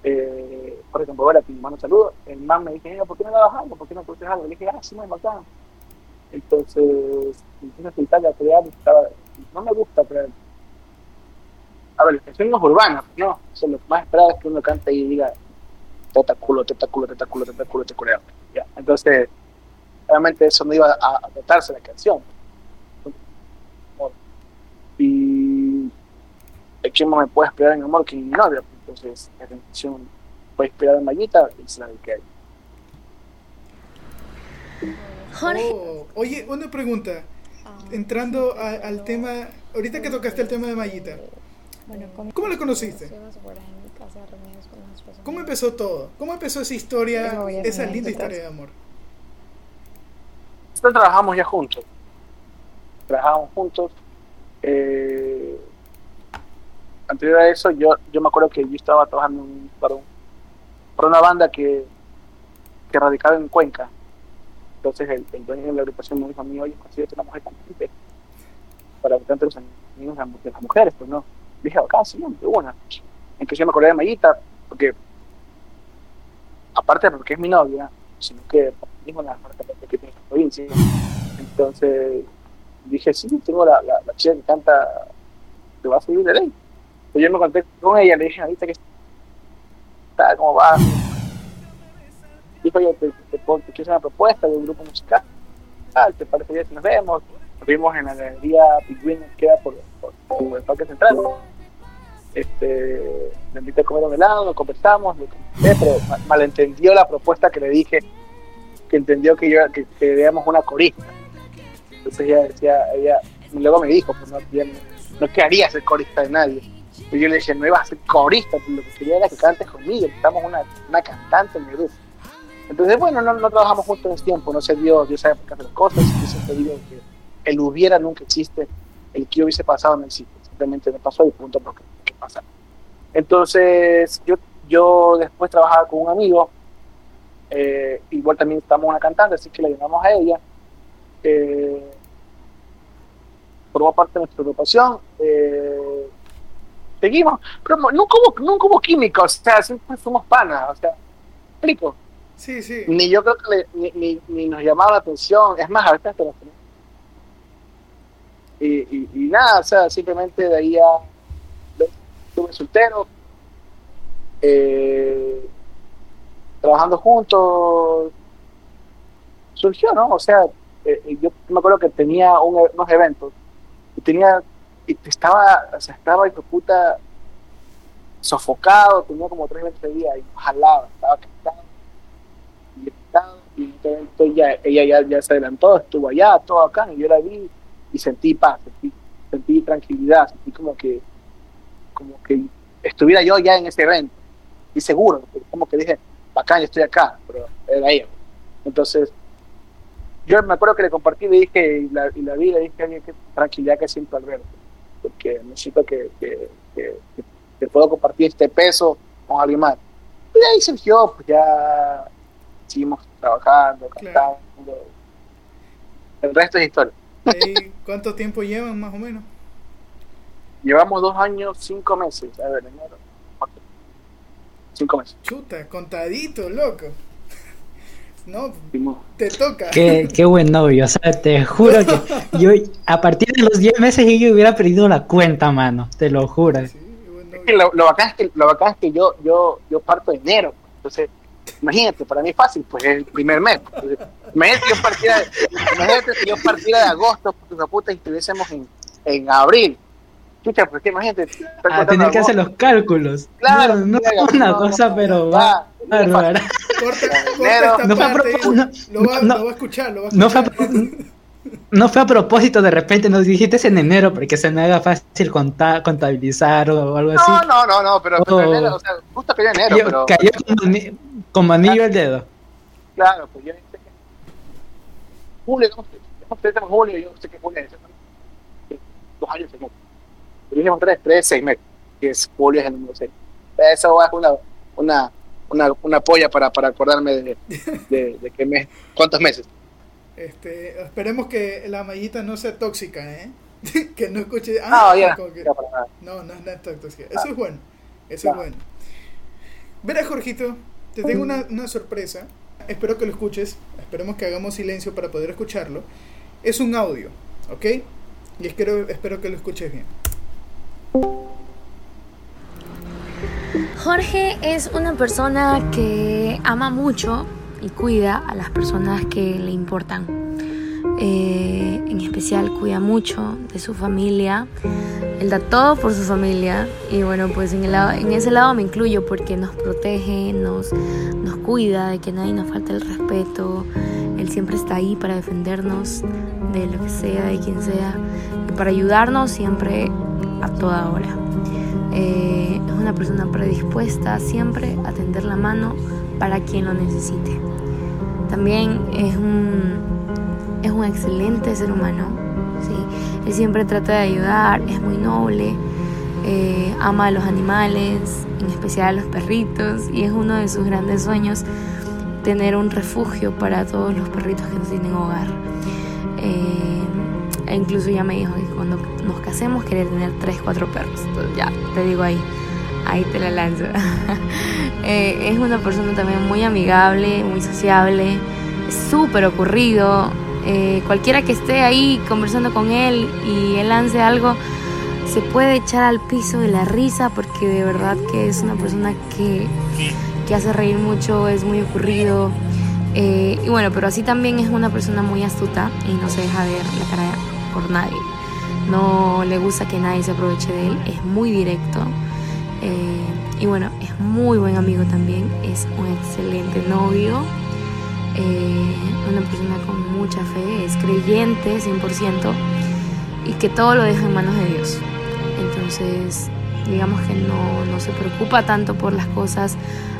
C: eh, por ejemplo, ahora mi mano saludo, el man me dice, "Mira, ¿por qué no lavas algo? ¿Por qué no produces algo? Le dije, ah, sí, me bacán. Entonces, entonces Italia crear, estaba, no me gusta crear. A ver, las canciones urbanas, no, o sea, lo más esperado es que uno cante y diga, teta culo, teta culo, teta culo, teta culo, te culeo. Ya, entonces, realmente eso no iba a, a tratarse la canción. Y el que más me puede esperar en amor que mi novia, entonces la canción puede esperar en Mayita y se la dediqué a ella.
F: Jorge.
A: Oh, oye, una pregunta. Entrando a- al tema, ahorita que tocaste el tema de Mayita,
F: Bueno,
A: ¿cómo la conociste? ¿Cómo empezó todo? ¿Cómo empezó esa historia, esa linda historia de amor?
C: Nosotros trabajamos ya juntos. Trabajamos juntos. Eh, anterior a eso, yo, yo me acuerdo que yo estaba trabajando en- para, un- para una banda que, que radicaba en Cuenca. Entonces el, el dueño de la agrupación me dijo a mí, oye, consíguete una mujer cantante para que cante los amigos de las mujeres, pues no. Dije, acá sí, de una. En que yo me acordé de Mayita, porque aparte porque es mi novia, sino que mismo la cantante que tiene esta provincia. Entonces dije, sí, tengo la, la, la chica que canta, te va a subir de ley. Pues yo me conté con ella, le dije, ahorita que está, ¿cómo va? Dijo, yo te, te, te quiero una propuesta de un grupo musical, ¿te parece bien si nos vemos? Nos vimos en la galería Pingüino que por, por, por el Parque Central. Este, me invité a comer un helado, nos conversamos, le comenté, pero ma- malentendió la propuesta que le dije, que entendió que yo que, que una corista. Entonces ella decía, ella, luego me dijo, pues no, no, quería ser corista de nadie. Y yo le dije, no iba a ser corista, lo que quería era que cantes conmigo, necesitamos una, una cantante en mi grupo. Entonces, bueno, no, no trabajamos juntos en ese tiempo, no se dio, Dios sabe por qué hacer las cosas, yo siempre digo que el hubiera nunca existe, el que hubiese pasado no existe, simplemente me pasó y punto por Entonces, yo, yo después trabajaba con un amigo, eh, igual también estamos una cantante, así que la llamamos a ella. Eh, formó parte de nuestra agrupación. Eh, seguimos, pero nunca hubo, nunca hubo química, o sea, siempre fuimos panas, o sea, explico.
A: Sí, sí.
C: Ni yo creo que le- ni, ni, ni nos llamaba la atención, es más, a veces hasta nos tenemos. Y, y, y nada, o sea, simplemente de ahí ya estuve soltero, eh, trabajando juntos, surgió, ¿no? O sea, eh, yo me acuerdo que tenía un- unos eventos y tenía, y estaba, o sea, estaba hijo puta sofocado, tenía como tres eventos de día y jalaba, estaba cansado y y entonces ya, ella ya, ya se adelantó, estuvo allá, todo acá, y yo la vi y sentí paz, sentí, sentí tranquilidad, sentí como que, como que estuviera yo ya en ese evento, y seguro, como que dije, bacán, yo estoy acá, pero era ella. Entonces, yo me acuerdo que le compartí, le dije, y la, y la vi, le dije, qué tranquilidad que siento al verte, porque necesito que, que, que, que- que puedo compartir este peso con alguien más. Y ahí surgió, pues ya seguimos trabajando,
A: Claro.
C: cantando. El resto es historia.
A: ¿Cuánto tiempo llevan más o menos?
C: Llevamos dos años, cinco meses. A ver, enero, cinco meses.
A: Chuta, contadito, loco. No, te toca.
D: Qué, qué buen novio, o sea, te juro que yo a partir de los 10 meses yo hubiera perdido la cuenta, mano, te lo juro.
A: Sí, bueno,
C: Es que lo, lo bacán es que, lo bacán es que yo, yo, yo parto de enero. Entonces, imagínate, para mí es fácil, pues es el primer mes. Entonces, imagínate, yo partiera, imagínate si yo partiera de agosto, puta, y estuviésemos en, en abril. Chucha, pues que imagínate. estar
D: A
C: contando
D: tener que hacer los cálculos.
C: Claro,
D: no, no
C: mira,
D: es una
C: no,
D: cosa,
C: no,
D: pero va bárbara.
A: corta, corta
D: No fue a propósito, no,
A: lo, va,
D: no,
A: lo va a escuchar, lo va a
D: no fue a,
A: escuchar.
D: pro- no fue a propósito, de repente nos dijiste en enero porque se me haga fácil conta- contabilizar o algo así.
C: No, no, no, no, pero, pero
D: Oh.
C: enero, o sea, justo que enero,
D: Cayó,
C: pero
D: cayó como, ani- como anillo al dedo.
C: claro, pues yo sé que julio, ¿cómo se ¿cómo se llama julio? Yo sé que julio es dos años seguidos. Dijimos tres, tres, seis meses, que es julio es el número seis. Eso es una, una, una, una polla para, para acordarme de, de, de qué mes, cuántos meses.
A: Este, esperemos que la mallita no sea tóxica, ¿eh? que no escuche.
C: No,
A: Ah,
C: ya,
A: como que-
C: ya para nada.
A: no, no es tóxica. Eso es bueno. Eso
C: Ya.
A: es bueno. Verás, Jorgito, te tengo una, una sorpresa. Espero que lo escuches. Esperemos que hagamos silencio para poder escucharlo. Es un audio, ¿ok? Y espero, espero que lo escuches bien.
F: Jorge es una persona que ama mucho y cuida a las personas que le importan. Eh, en especial cuida mucho de su familia. Él da todo por su familia y bueno, pues en, ese lado me incluyo porque nos protege, nos, nos cuida de que nadie nos falte el respeto. Él siempre está ahí para defendernos de lo que sea, de quien sea, y para ayudarnos siempre a toda hora. Eh, es una persona predispuesta siempre a tender la mano para quien lo necesite. También es un, es un excelente ser humano. ¿sí? Él siempre trata de ayudar, es muy noble, eh, ama a los animales, en especial a los perritos, y es uno de sus grandes sueños tener un refugio para todos los perritos que no tienen hogar. Eh, e incluso ya me dijo que cuando nos casemos quiere tener 3, 4 perros. Entonces ya, te digo ahí, ahí te la lanzo. Eh, es una persona también muy amigable, muy sociable, súper ocurrido. Eh, cualquiera que esté ahí conversando con él y él lance algo, se puede echar al piso de la risa porque de verdad que es una persona que, que hace reír mucho, es muy ocurrido. Eh, y bueno, pero así también es una persona muy astuta y no se deja ver la cara por nadie. No le gusta que nadie se aproveche de él, es muy directo. Eh, y bueno, es muy buen amigo también, es un excelente novio, eh, una persona con mucha fe, es creyente 100% y que todo lo deja en manos de Dios. Entonces, digamos que no, no se preocupa tanto por las cosas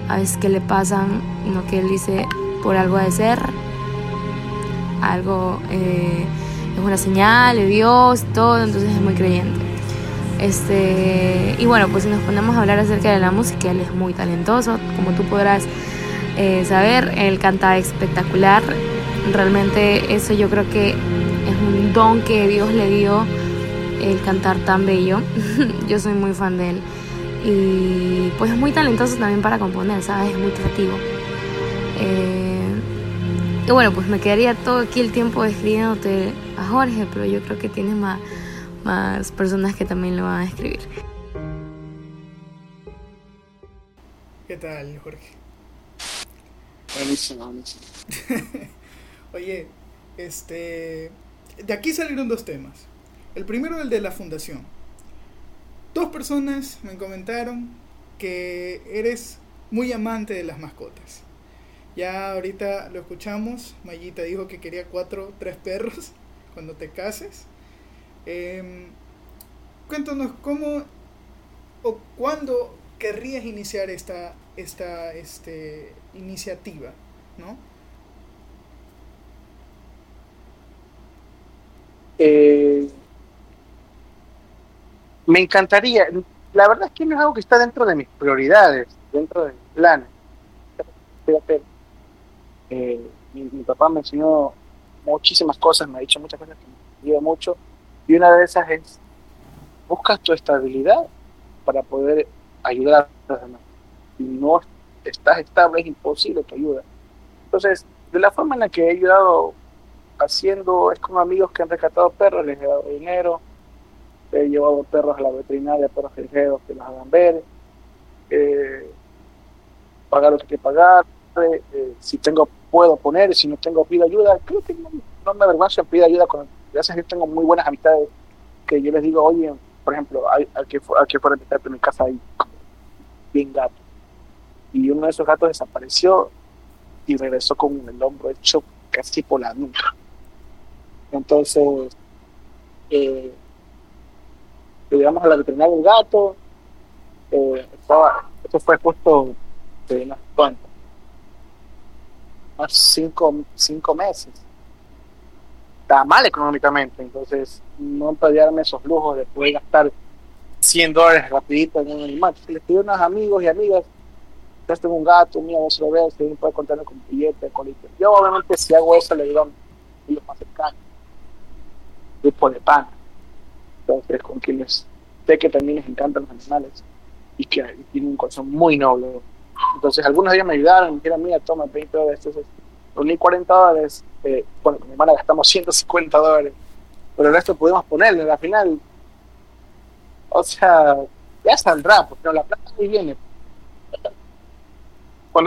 F: a veces que le pasan, sino que él dice, por algo de ser, algo eh, es una señal de Dios, todo, entonces es muy creyente. Este, y bueno, pues si nos ponemos a hablar acerca de la música, él es muy talentoso, como tú podrás eh, saber, él canta espectacular. Realmente eso yo creo que es un don que Dios le dio, el cantar tan bello. yo soy muy fan de él. Y pues es muy talentoso también para componer, ¿sabes? Es muy creativo. Eh, y bueno, pues me quedaría todo aquí el tiempo escribiéndote a Jorge, pero yo creo que tienes más, más personas que también lo van a escribir.
A: ¿Qué tal, Jorge?
C: Buenísimo, buenísimo.
A: Oye, este. De aquí salieron dos temas. El primero, el de la fundación. Dos personas me comentaron que eres muy amante de las mascotas. Ya ahorita lo escuchamos. Mayita dijo que quería cuatro, tres perros cuando te cases. Em, cuéntanos cómo o cuándo querrías iniciar esta, esta este, iniciativa, ¿no?
C: Eh, me encantaría. La verdad es que no es algo que está dentro de mis prioridades, dentro de mis planes. Eh, mi, mi papá me enseñó muchísimas cosas, me ha dicho muchas cosas que me ayudan mucho. Y una de esas es, buscas tu estabilidad para poder ayudar a los demás. Si no estás estable, es imposible tu ayuda. Entonces, de la forma en la que he ayudado haciendo es con amigos que han rescatado perros, les he dado dinero, he llevado perros a la veterinaria, perros callejeros que los hagan ver, eh, pagar lo que hay que pagar, eh, si tengo puedo poner, si no tengo pido ayuda, creo que no, me avergüenzo en pedir ayuda, con, gracias a que tengo muy buenas amistades que yo les digo, oye, por ejemplo, al que al que fue a en mi casa hay bien gatos, y uno de esos gatos desapareció y regresó con el hombro hecho casi por la nuca. Entonces, eh, a la veterinaria el gato, eh, estaba, esto fue puesto de unas unos cinco, cinco meses. Estaba mal económicamente, entonces no darme esos lujos de poder gastar 100 dólares rapidito en un animal. Les pedí a unos amigos y amigas, ya tengo un gato, mira, vos lo ves, si puede contarme con billete, con listo. Yo obviamente si hago eso le digo a ellos más cercanos, grupo de pan. Entonces, con quienes sé que también les encantan los animales y que tienen un corazón muy noble. Entonces algunos de ellos me ayudaron, me dijeron, mira, toma 20 dólares. Entonces reuní 40 dólares, eh, bueno, con mi hermana gastamos 150 dólares, pero el resto pudimos ponerle, al final, o sea, ya saldrá, porque la plata ahí viene.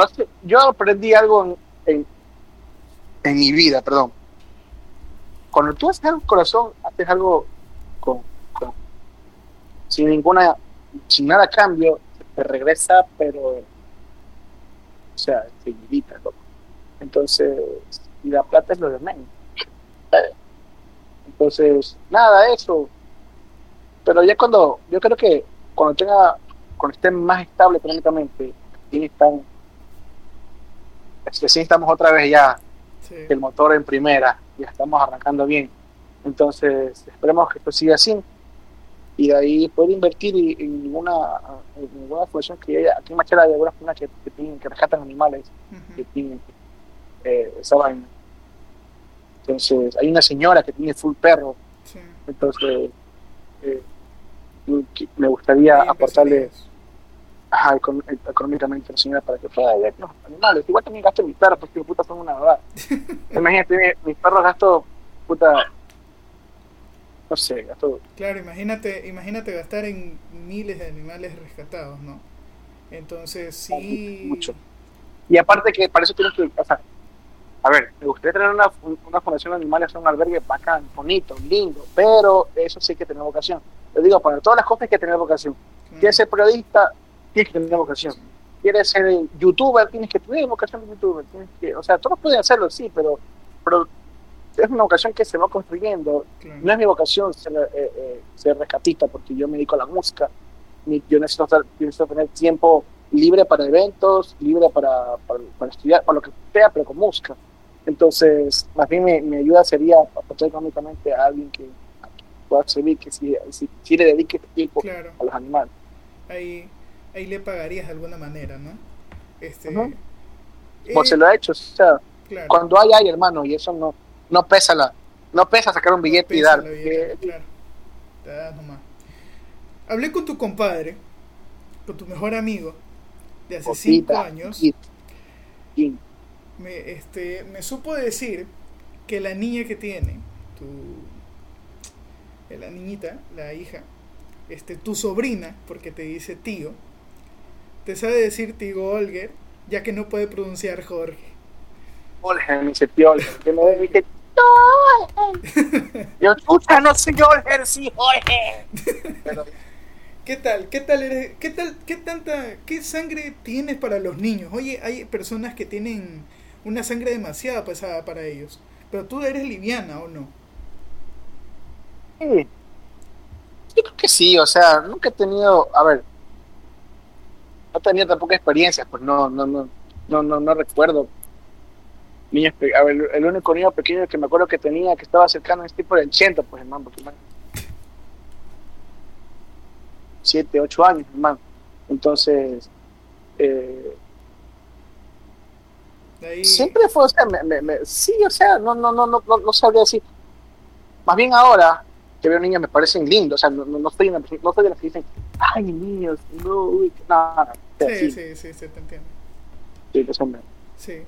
C: Hace- yo aprendí algo en, en, mi vida, perdón. Cuando tú haces algo corazón, haces algo con, sin ninguna, sin nada cambio, te regresa, pero, o sea, seguidita, loco. Entonces, y la plata es lo de menos. Entonces, nada, eso. Pero ya cuando, yo creo que cuando tenga, cuando esté más estable económicamente, sí están, recién estamos otra vez ya
A: Sí.
C: el motor en primera, ya estamos arrancando bien. Entonces, esperemos que esto siga así. Y de ahí poder invertir y- en una, en alguna fundación que haya, aquí en Machera hay algunas personas que, que, tienen- que rescatan animales, que tienen eh, esa vaina. Entonces, hay una señora que tiene full perro,
A: Sí.
C: entonces eh, me gustaría
A: Ahí
C: aportarle ajá, econ- económicamente a la señora para que pueda ver los animales. Igual también gasto mis perros, porque puta son una verdad. Imagínate, mis perros gasto, puta, no sé, gasto
A: Claro, imagínate, imagínate gastar en miles de animales rescatados, ¿no? Entonces sí.
C: Mucho. Y aparte que para eso tienes que, o sea, a ver, me gustaría tener una, una fundación de animales, un albergue bacán, bonito, lindo, pero eso sí que tener vocación. Te digo, para todas las cosas hay que tener vocación.
A: claro.
C: ¿Quieres ser periodista? Tienes que tener vocación. ¿Quieres ser youtuber? Tienes que tener vocación de youtuber. Tienes que, o sea, todos pueden hacerlo, sí, pero, pero es una vocación que se va construyendo.
A: Claro.
C: No es mi vocación ser, eh, eh, ser rescatista porque yo me dedico a la música. Yo necesito, estar- necesito tener tiempo libre para eventos, libre para, para, para estudiar, para lo que sea, pero con música. Entonces, más bien mi, mi ayuda sería aportar económicamente a alguien que, que pueda servir, que si, si, si le dedique tiempo
A: Claro.
C: a los animales.
A: Ahí, ahí le pagarías de alguna manera, ¿no? Este. Eh,
C: Como se lo ha hecho, o sea,
A: claro.
C: cuando hay, hay, hermano, y eso no, no pesa la, no pesa sacar un billete y dar.
A: claro. Te das nomás. Hablé con tu compadre, con tu mejor amigo, de hace cinco años. me, este, me supo decir que la niña que tiene, tu, eh, la niñita, la hija, este, tu sobrina, porque te dice tío, te sabe decir tío Olger, ya que no puede pronunciar Jorge.
C: Olger, me dice tío Olger, que me ve y dice, Yo, chucha, no soy Olger, sí. Pero,
A: ¿Qué tal? ¿Qué tal eres? ¿Qué tal? ¿Qué tanta? ¿Qué sangre tienes para los niños? Oye, hay personas que tienen una sangre demasiado pesada para ellos. Pero tú eres liviana o no?
C: sí. Yo creo que sí, o sea, nunca he tenido, a ver, no he tenido tampoco experiencias, pues no, no, no, no, no, no recuerdo. Niños, a ver, el único niño pequeño que me acuerdo que tenía, que estaba cercano es tipo del 80, pues hermano, porque hermano, siete, ocho años, hermano. Entonces, eh,
A: De ahí,
C: siempre fue, o sea, me, me- me- sí, o sea, no, no, no, no, no, sabría decir. Más bien ahora que veo niños me parecen lindos, o sea, no, no, estoy, en la- no soy de los que dicen, ay, niños, no, uy, no, no,
A: sí,
C: sí,
A: sí, sí, te entiendo.
C: sí, que son-
A: Sí.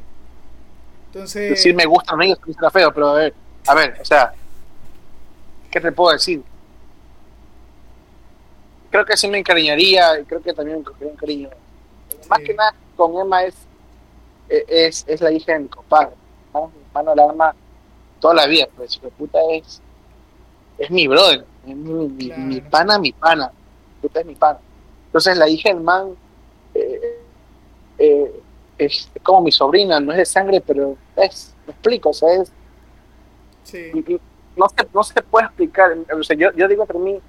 A: Entonces,
C: decir me gustan ellos que será feo, pero a ver, a ver, o sea, ¿qué te puedo decir? Creo que sí me encariñaría creo que también me cogería un cariño. Más que nada con Emma es, es, es la hija de mi compadre. ¿no? Mi hermano la ama toda la vida, pues hijo de puta es, es mi brother, es mi, mi-
A: Claro.
C: mi pana, mi pana, puta es mi pana. Entonces la hija del man eh, eh, es como mi sobrina, no es de sangre, pero es, me explico, o sea, es,
A: sí,
C: no se, no se puede explicar. O sea, yo, yo digo entre mí,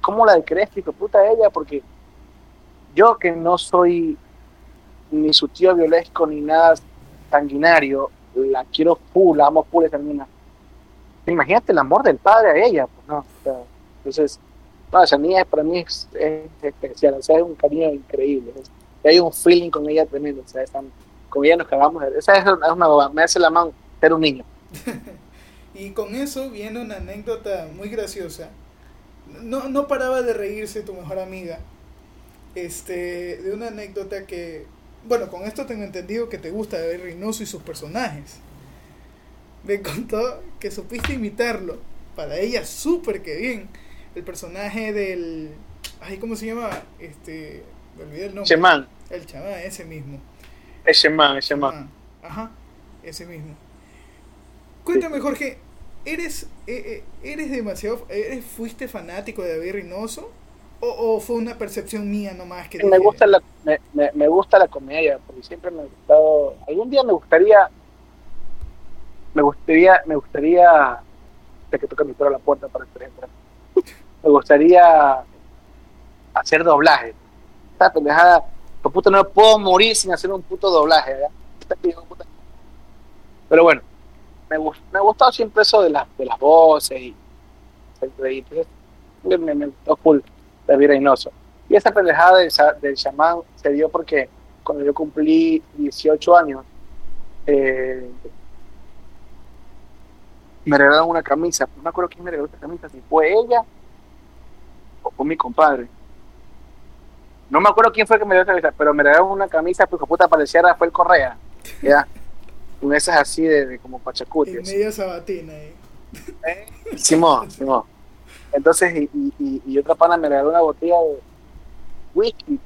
C: ¿cómo la crees, hijo puta ella? Porque yo que no soy ni su tío biológico ni nada sanguinario, la quiero full, la amo full esa niña. Imagínate el amor del padre a ella, pues no. o sea, entonces, no, esa niña para mí es, es especial, o sea, es un cariño increíble. es- hay un feeling con ella tremendo, o sea, están- con ella nos cagamos. de- Esa es una, boba, me hace la mano ser un niño.
A: Y con eso viene una anécdota muy graciosa. No, no paraba de reírse tu mejor amiga. Este, de una anécdota que Bueno, con esto tengo entendido que te gusta David Reynoso y sus personajes. Me contó que supiste imitarlo. Para ella, súper que bien. El personaje del. Ay, ¿cómo se llama? Este. Me olvidé el nombre.
C: Chemán,
A: El chamán, ese mismo.
C: ese man, ese man.
A: Ah, Ajá, ese mismo. Cuéntame, Jorge, ¿eres, eh, eh, eres demasiado, eres, fuiste fanático de David Reynoso? ¿O, o fue una percepción mía nomás que
C: me gusta la me, me, me gusta la comedia porque siempre me ha gustado algún día me gustaría me gustaría me gustaría de que toca mi perro a la puerta para que me gustaría hacer doblaje esta pendejada por puta no puedo morir sin hacer un puto doblaje ¿verdad? Pero bueno me, gust- me ha gustado siempre eso de las de las voces y, y entonces, me, me, gustó full David Reynoso y esa pendejada del, del chamán se dio porque cuando yo cumplí 18 años, eh, me regalaron una camisa. No me acuerdo quién me regaló esta camisa, si fue ella o fue mi compadre. No me acuerdo quién fue el que me regaló esta camisa, pero me regalaron una camisa, pues puta parecía Rafael Correa. Ya. Con esas así de, de como
A: en
C: pachacutis.
A: media sabatina. eh.
C: Simón, Simón. Entonces, y, y, y- y otra pana me regaló una botella de whisky.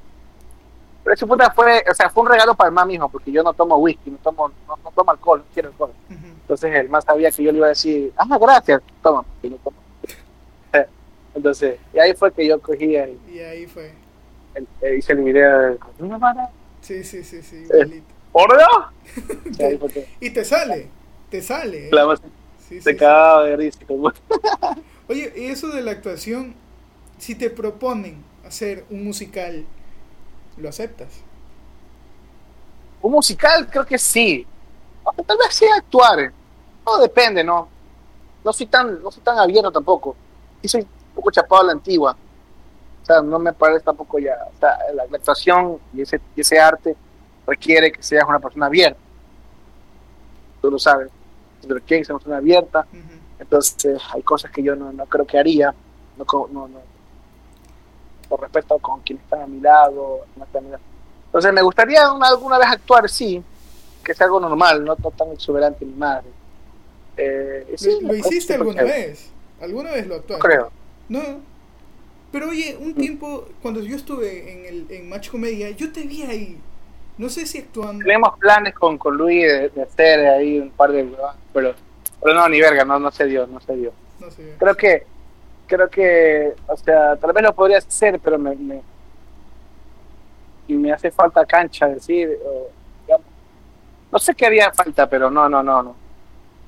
C: Pero ese puta fue, o sea, fue un regalo para el más mismo, porque yo no tomo whisky, no tomo, no, no tomo alcohol, no quiero alcohol. Entonces el más sabía que yo le iba a decir, ah, gracias, toma, porque no tomo. Entonces, y ahí fue que yo cogí y
A: Y ahí fue.
C: El, el- hice el video de, "Una mala".
A: Sí, sí, sí, sí,
C: Eh. Y ahí
A: te sale, te sale. eh.
C: la
A: Sí, sí,
C: se
A: sí.
C: como-
A: Oye, y eso de la actuación, si te proponen hacer un musical, ¿lo aceptas?
C: Un musical creo que sí. Aunque tal vez sí actuar. No depende, ¿no? No soy tan, no soy tan abierto tampoco. Y soy un poco chapado a la antigua. O sea, no me parece tampoco ya. O sea, la, la actuación y ese, y ese arte requiere que seas una persona abierta. Tú lo sabes. Tú quieres ser una persona abierta, entonces hay cosas que yo no, no creo que haría. No, no, no. Por respeto con quienes están a mi lado. Entonces me gustaría una- alguna vez actuar, sí, que sea algo normal, no tan exuberante ni madre. Eh, sí,
A: ¿Lo, hiciste alguna vez? ¿Alguna vez lo actuaste?
C: creo.
A: No. Pero oye, un tiempo, cuando yo estuve en, el, en Match Comedia, yo te vi ahí. No sé si actuando.
C: Tenemos planes con, con Luis de, de hacer ahí un par de pero, pero no, ni verga, no, no se dio, no se dio.
A: No.
C: Creo que, creo que, o sea, tal vez lo podría hacer, pero me, me, y me hace falta cancha, decir, o, digamos, no sé qué haría falta, pero no, no, no, no,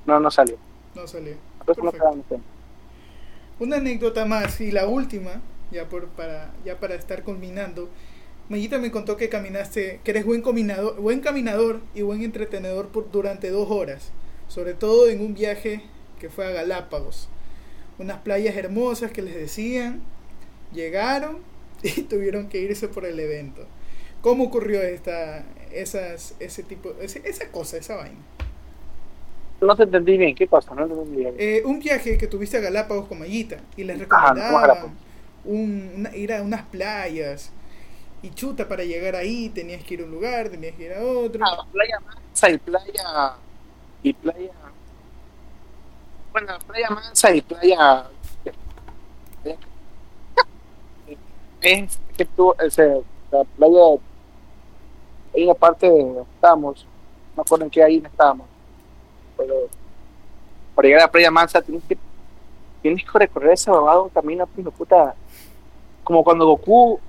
C: no, no salió.
A: No salió.
C: Entonces no
A: Una anécdota más y la última, ya por para ya para estar culminando. Mayita me contó que caminaste, que eres buen caminador, buen caminador y buen entretenedor por, durante dos horas, sobre todo en un viaje que fue a Galápagos, unas playas hermosas que les decían, llegaron y tuvieron que irse por el evento. ¿Cómo ocurrió esta, esas, ese tipo, ese- esa cosa, esa vaina?
C: No te entendí bien, ¿qué cosa? No entendí bien.
A: Eh, un viaje que tuviste a Galápagos con Mayita y les
C: Ah, no, Galápagos.
A: Un, una- ir a unas playas y chuta para llegar ahí tenías que ir a un lugar, tenías que ir a otro.
C: Ah, playa Mansa y playa y playa bueno playa Mansa y playa es que tú ese, la playa hay una parte de donde estábamos no acuerdo en qué ahí estábamos pero para llegar a la playa Mansa tienes que tienes que recorrer ese babado un camino de puta como cuando Goku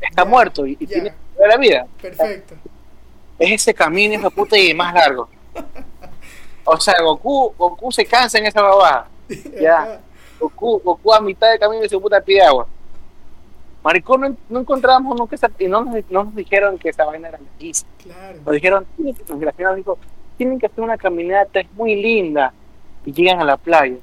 C: está muerto y, y tiene que la vida
A: Perfecto.
C: es ese camino, hijo puta, y más largo. O sea, Goku, Goku se cansa en esa babada. Ya. Goku, Goku a mitad de camino y se puta pide agua. Maricón, no, no encontramos nunca esa, y no nos, no nos dijeron que esa vaina era larguísima.
A: Claro.
C: Nos dijeron, tienen que, dijo, tienen que hacer una caminata, es muy linda. Y llegan a la playa.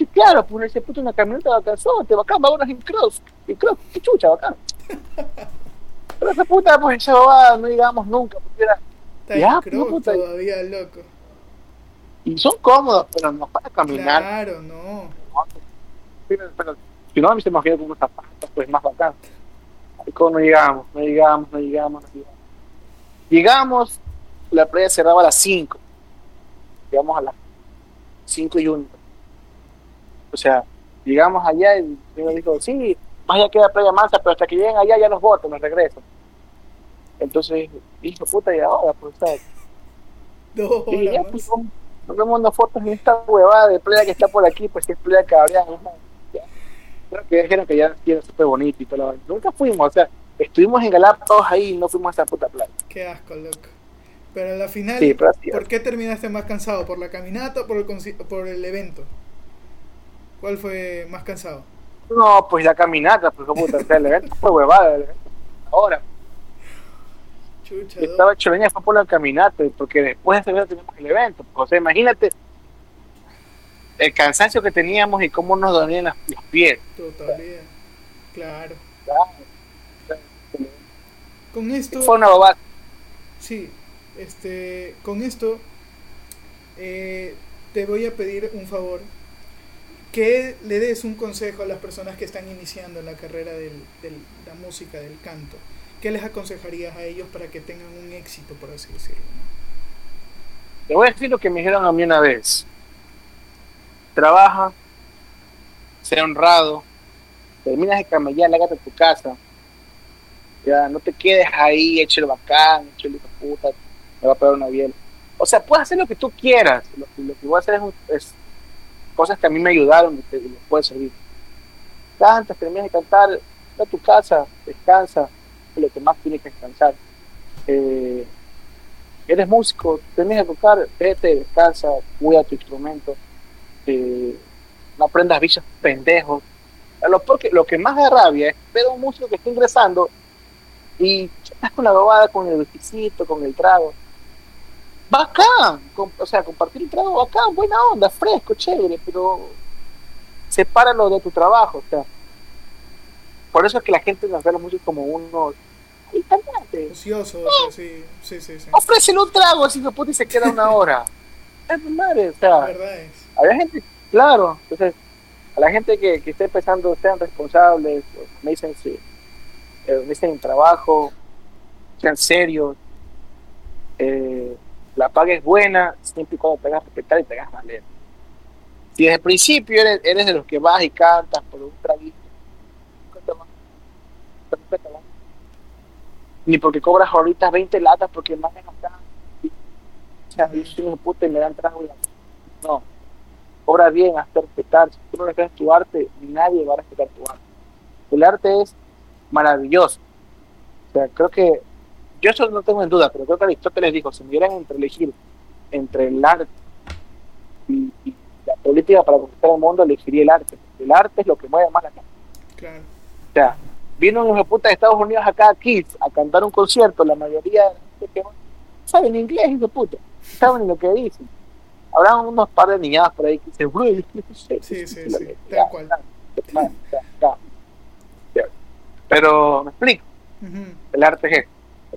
C: Sí, claro, pues ese puto una caminata vacanzote, bacán, vámonos en cross. En cross, qué chucha, bacán. Pero esa puta, pues esa babada no llegamos nunca, porque era
A: Está
C: Ya,
A: en
C: puta.
A: todavía, loco.
C: y son cómodos, pero no para caminar.
A: Claro, no.
C: Pero, pero, si no, a mí se me imagina con unos zapatos, pues más bacán. Y como no llegamos, no llegamos, no llegamos, no llegamos. Llegamos, la playa cerraba a las 5. Llegamos a las 5 y 1. O sea, llegamos allá y señor dijo, sí, más allá queda playa mansa, pero hasta que lleguen allá ya nos votan, nos regresan. Entonces, dijo, puta, y ahora, pues, ¿sabes?
A: Dos
C: Y ya, pues, nos vemos unas fotos en esta huevada de playa que está por aquí, pues que es playa cabreada. ¿no? Creo que dijeron que ya era súper bonito y todo. la vaina. Nunca fuimos, o sea, estuvimos en Galápagos ahí y no fuimos a esa puta playa.
A: Qué asco, loco. Pero a la final,
C: Sí.
A: ¿por qué terminaste más cansado? ¿Por la caminata o por el, por el evento? ¿Cuál fue más cansado?
C: No, pues la caminata, pues puta, o sea, el evento fue huevada. el evento fue Ahora,
A: Chucha,
C: estaba choreña fue por la caminata, porque después de ese evento teníamos el evento. pues, o sea, imagínate el cansancio que teníamos y cómo nos dolían las- los pies.
A: Totalidad. Claro.
C: Claro.
A: Con esto,
C: Fue una bobada.
A: sí, este, con esto eh, te voy a pedir un favor. Que le des un consejo a las personas que están iniciando la carrera de la música, del canto. ¿Qué les aconsejarías a ellos para que tengan un éxito, por así decirlo?
C: Te voy a decir lo que me dijeron a mí una vez. Trabaja, sea honrado, terminas de camellar, lágate a tu casa. Ya, no te quedes ahí, hecho el bacán, hecho el hijo puta, me va a pegar una biela. O sea, puedes hacer lo que tú quieras. Lo, que- voy a hacer es cosas que a mí me ayudaron y que y les puede servir. Cantas, terminas de cantar, a tu casa, descansa, es lo que más tienes que descansar. Eh, eres músico, terminas de tocar, vete, descansa, cuida tu instrumento, eh, no aprendas vicios pendejos. Lo, que más da rabia es ver a un músico que está ingresando y estás con la bobada, con el whiskycito, con el trago. Bacán, o sea, compartir el trago, bacán, buena onda, fresco, chévere, pero sepáralo de tu trabajo, o sea. Por eso es que la gente nos ve músicos como unos... "Ay, cálmate,
A: Ocioso, sea, sí, sí, sí, sí.
C: ofrécele un trago así que puta y se queda una hora. Es madre, o sea, había gente, claro, entonces, a la gente que, que esté empezando, sean responsables, me dicen sí, eh, me dicen trabajo, sean serios, eh, la paga es buena, siempre y cuando te hagas respetar y te hagas valer. Si desde el principio eres, eres de los que vas y cantas por un traguito, ni porque cobras ahorita 20 latas porque más acá. O sea, yo soy un puto y me dan trago No. Cobra bien, hazte respetar. Si tú no respetas tu arte, nadie va a respetar tu arte. El arte es maravilloso. O sea, creo que, yo eso no tengo en duda, pero creo que Aristóteles dijo, si me dieran entre elegir entre el arte y, y la política para conquistar el mundo, elegiría el arte. El arte es lo que mueve más la gente.
A: Claro.
C: O sea, vino un puta de Estados Unidos acá a Kids a cantar un concierto, la mayoría de la gente que saben inglés, hijo de puta, saben lo que dicen. Habrá unos par de niñadas por ahí que dicen, "Bro, yo no sé".
A: Sí, sí, sí, tal cual.
C: Pero me explico, el arte es eso.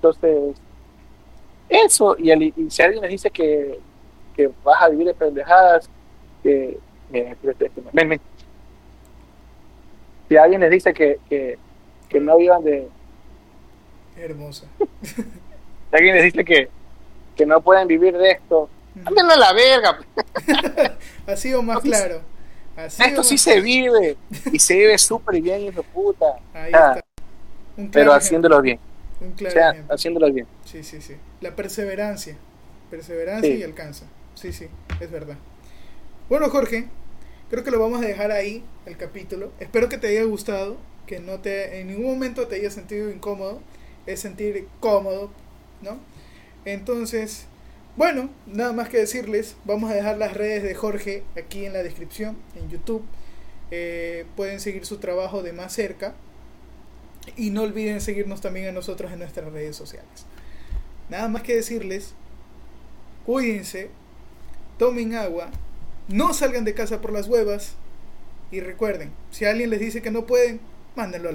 C: Entonces, eso, y, el- y si alguien les dice que, que vas a vivir de pendejadas, que, ven. Si alguien les dice que, que, que no vivan de,
A: Hermosa.
C: si alguien les dice que, que no pueden vivir de esto, ándenlo a la verga,
A: Así o más claro. Así
C: esto sí se vive, y se vive súper bien, hijo puta,
A: Ahí
C: Ah,
A: está.
C: Pero
A: ejemplo,
C: haciéndolo bien,
A: Un
C: o
A: claro
C: sea,
A: ejemplo.
C: haciéndolo bien.
A: Sí, sí, sí. La perseverancia. Perseverancia
C: Sí.
A: y alcanza. Sí, sí, es verdad. Bueno, Jorge, creo que lo vamos a dejar ahí, el capítulo. Espero que te haya gustado, que no te en ningún momento te haya sentido incómodo. Es sentir cómodo, ¿no? Entonces, bueno, nada más que decirles, vamos a dejar las redes de Jorge aquí en la descripción, en YouTube. Eh, pueden seguir su trabajo de más cerca. Y no olviden seguirnos también a nosotros en nuestras redes sociales. Nada más que decirles, cuídense, tomen agua, no salgan de casa por las huevas y recuerden, si alguien les dice que no pueden, mándenlo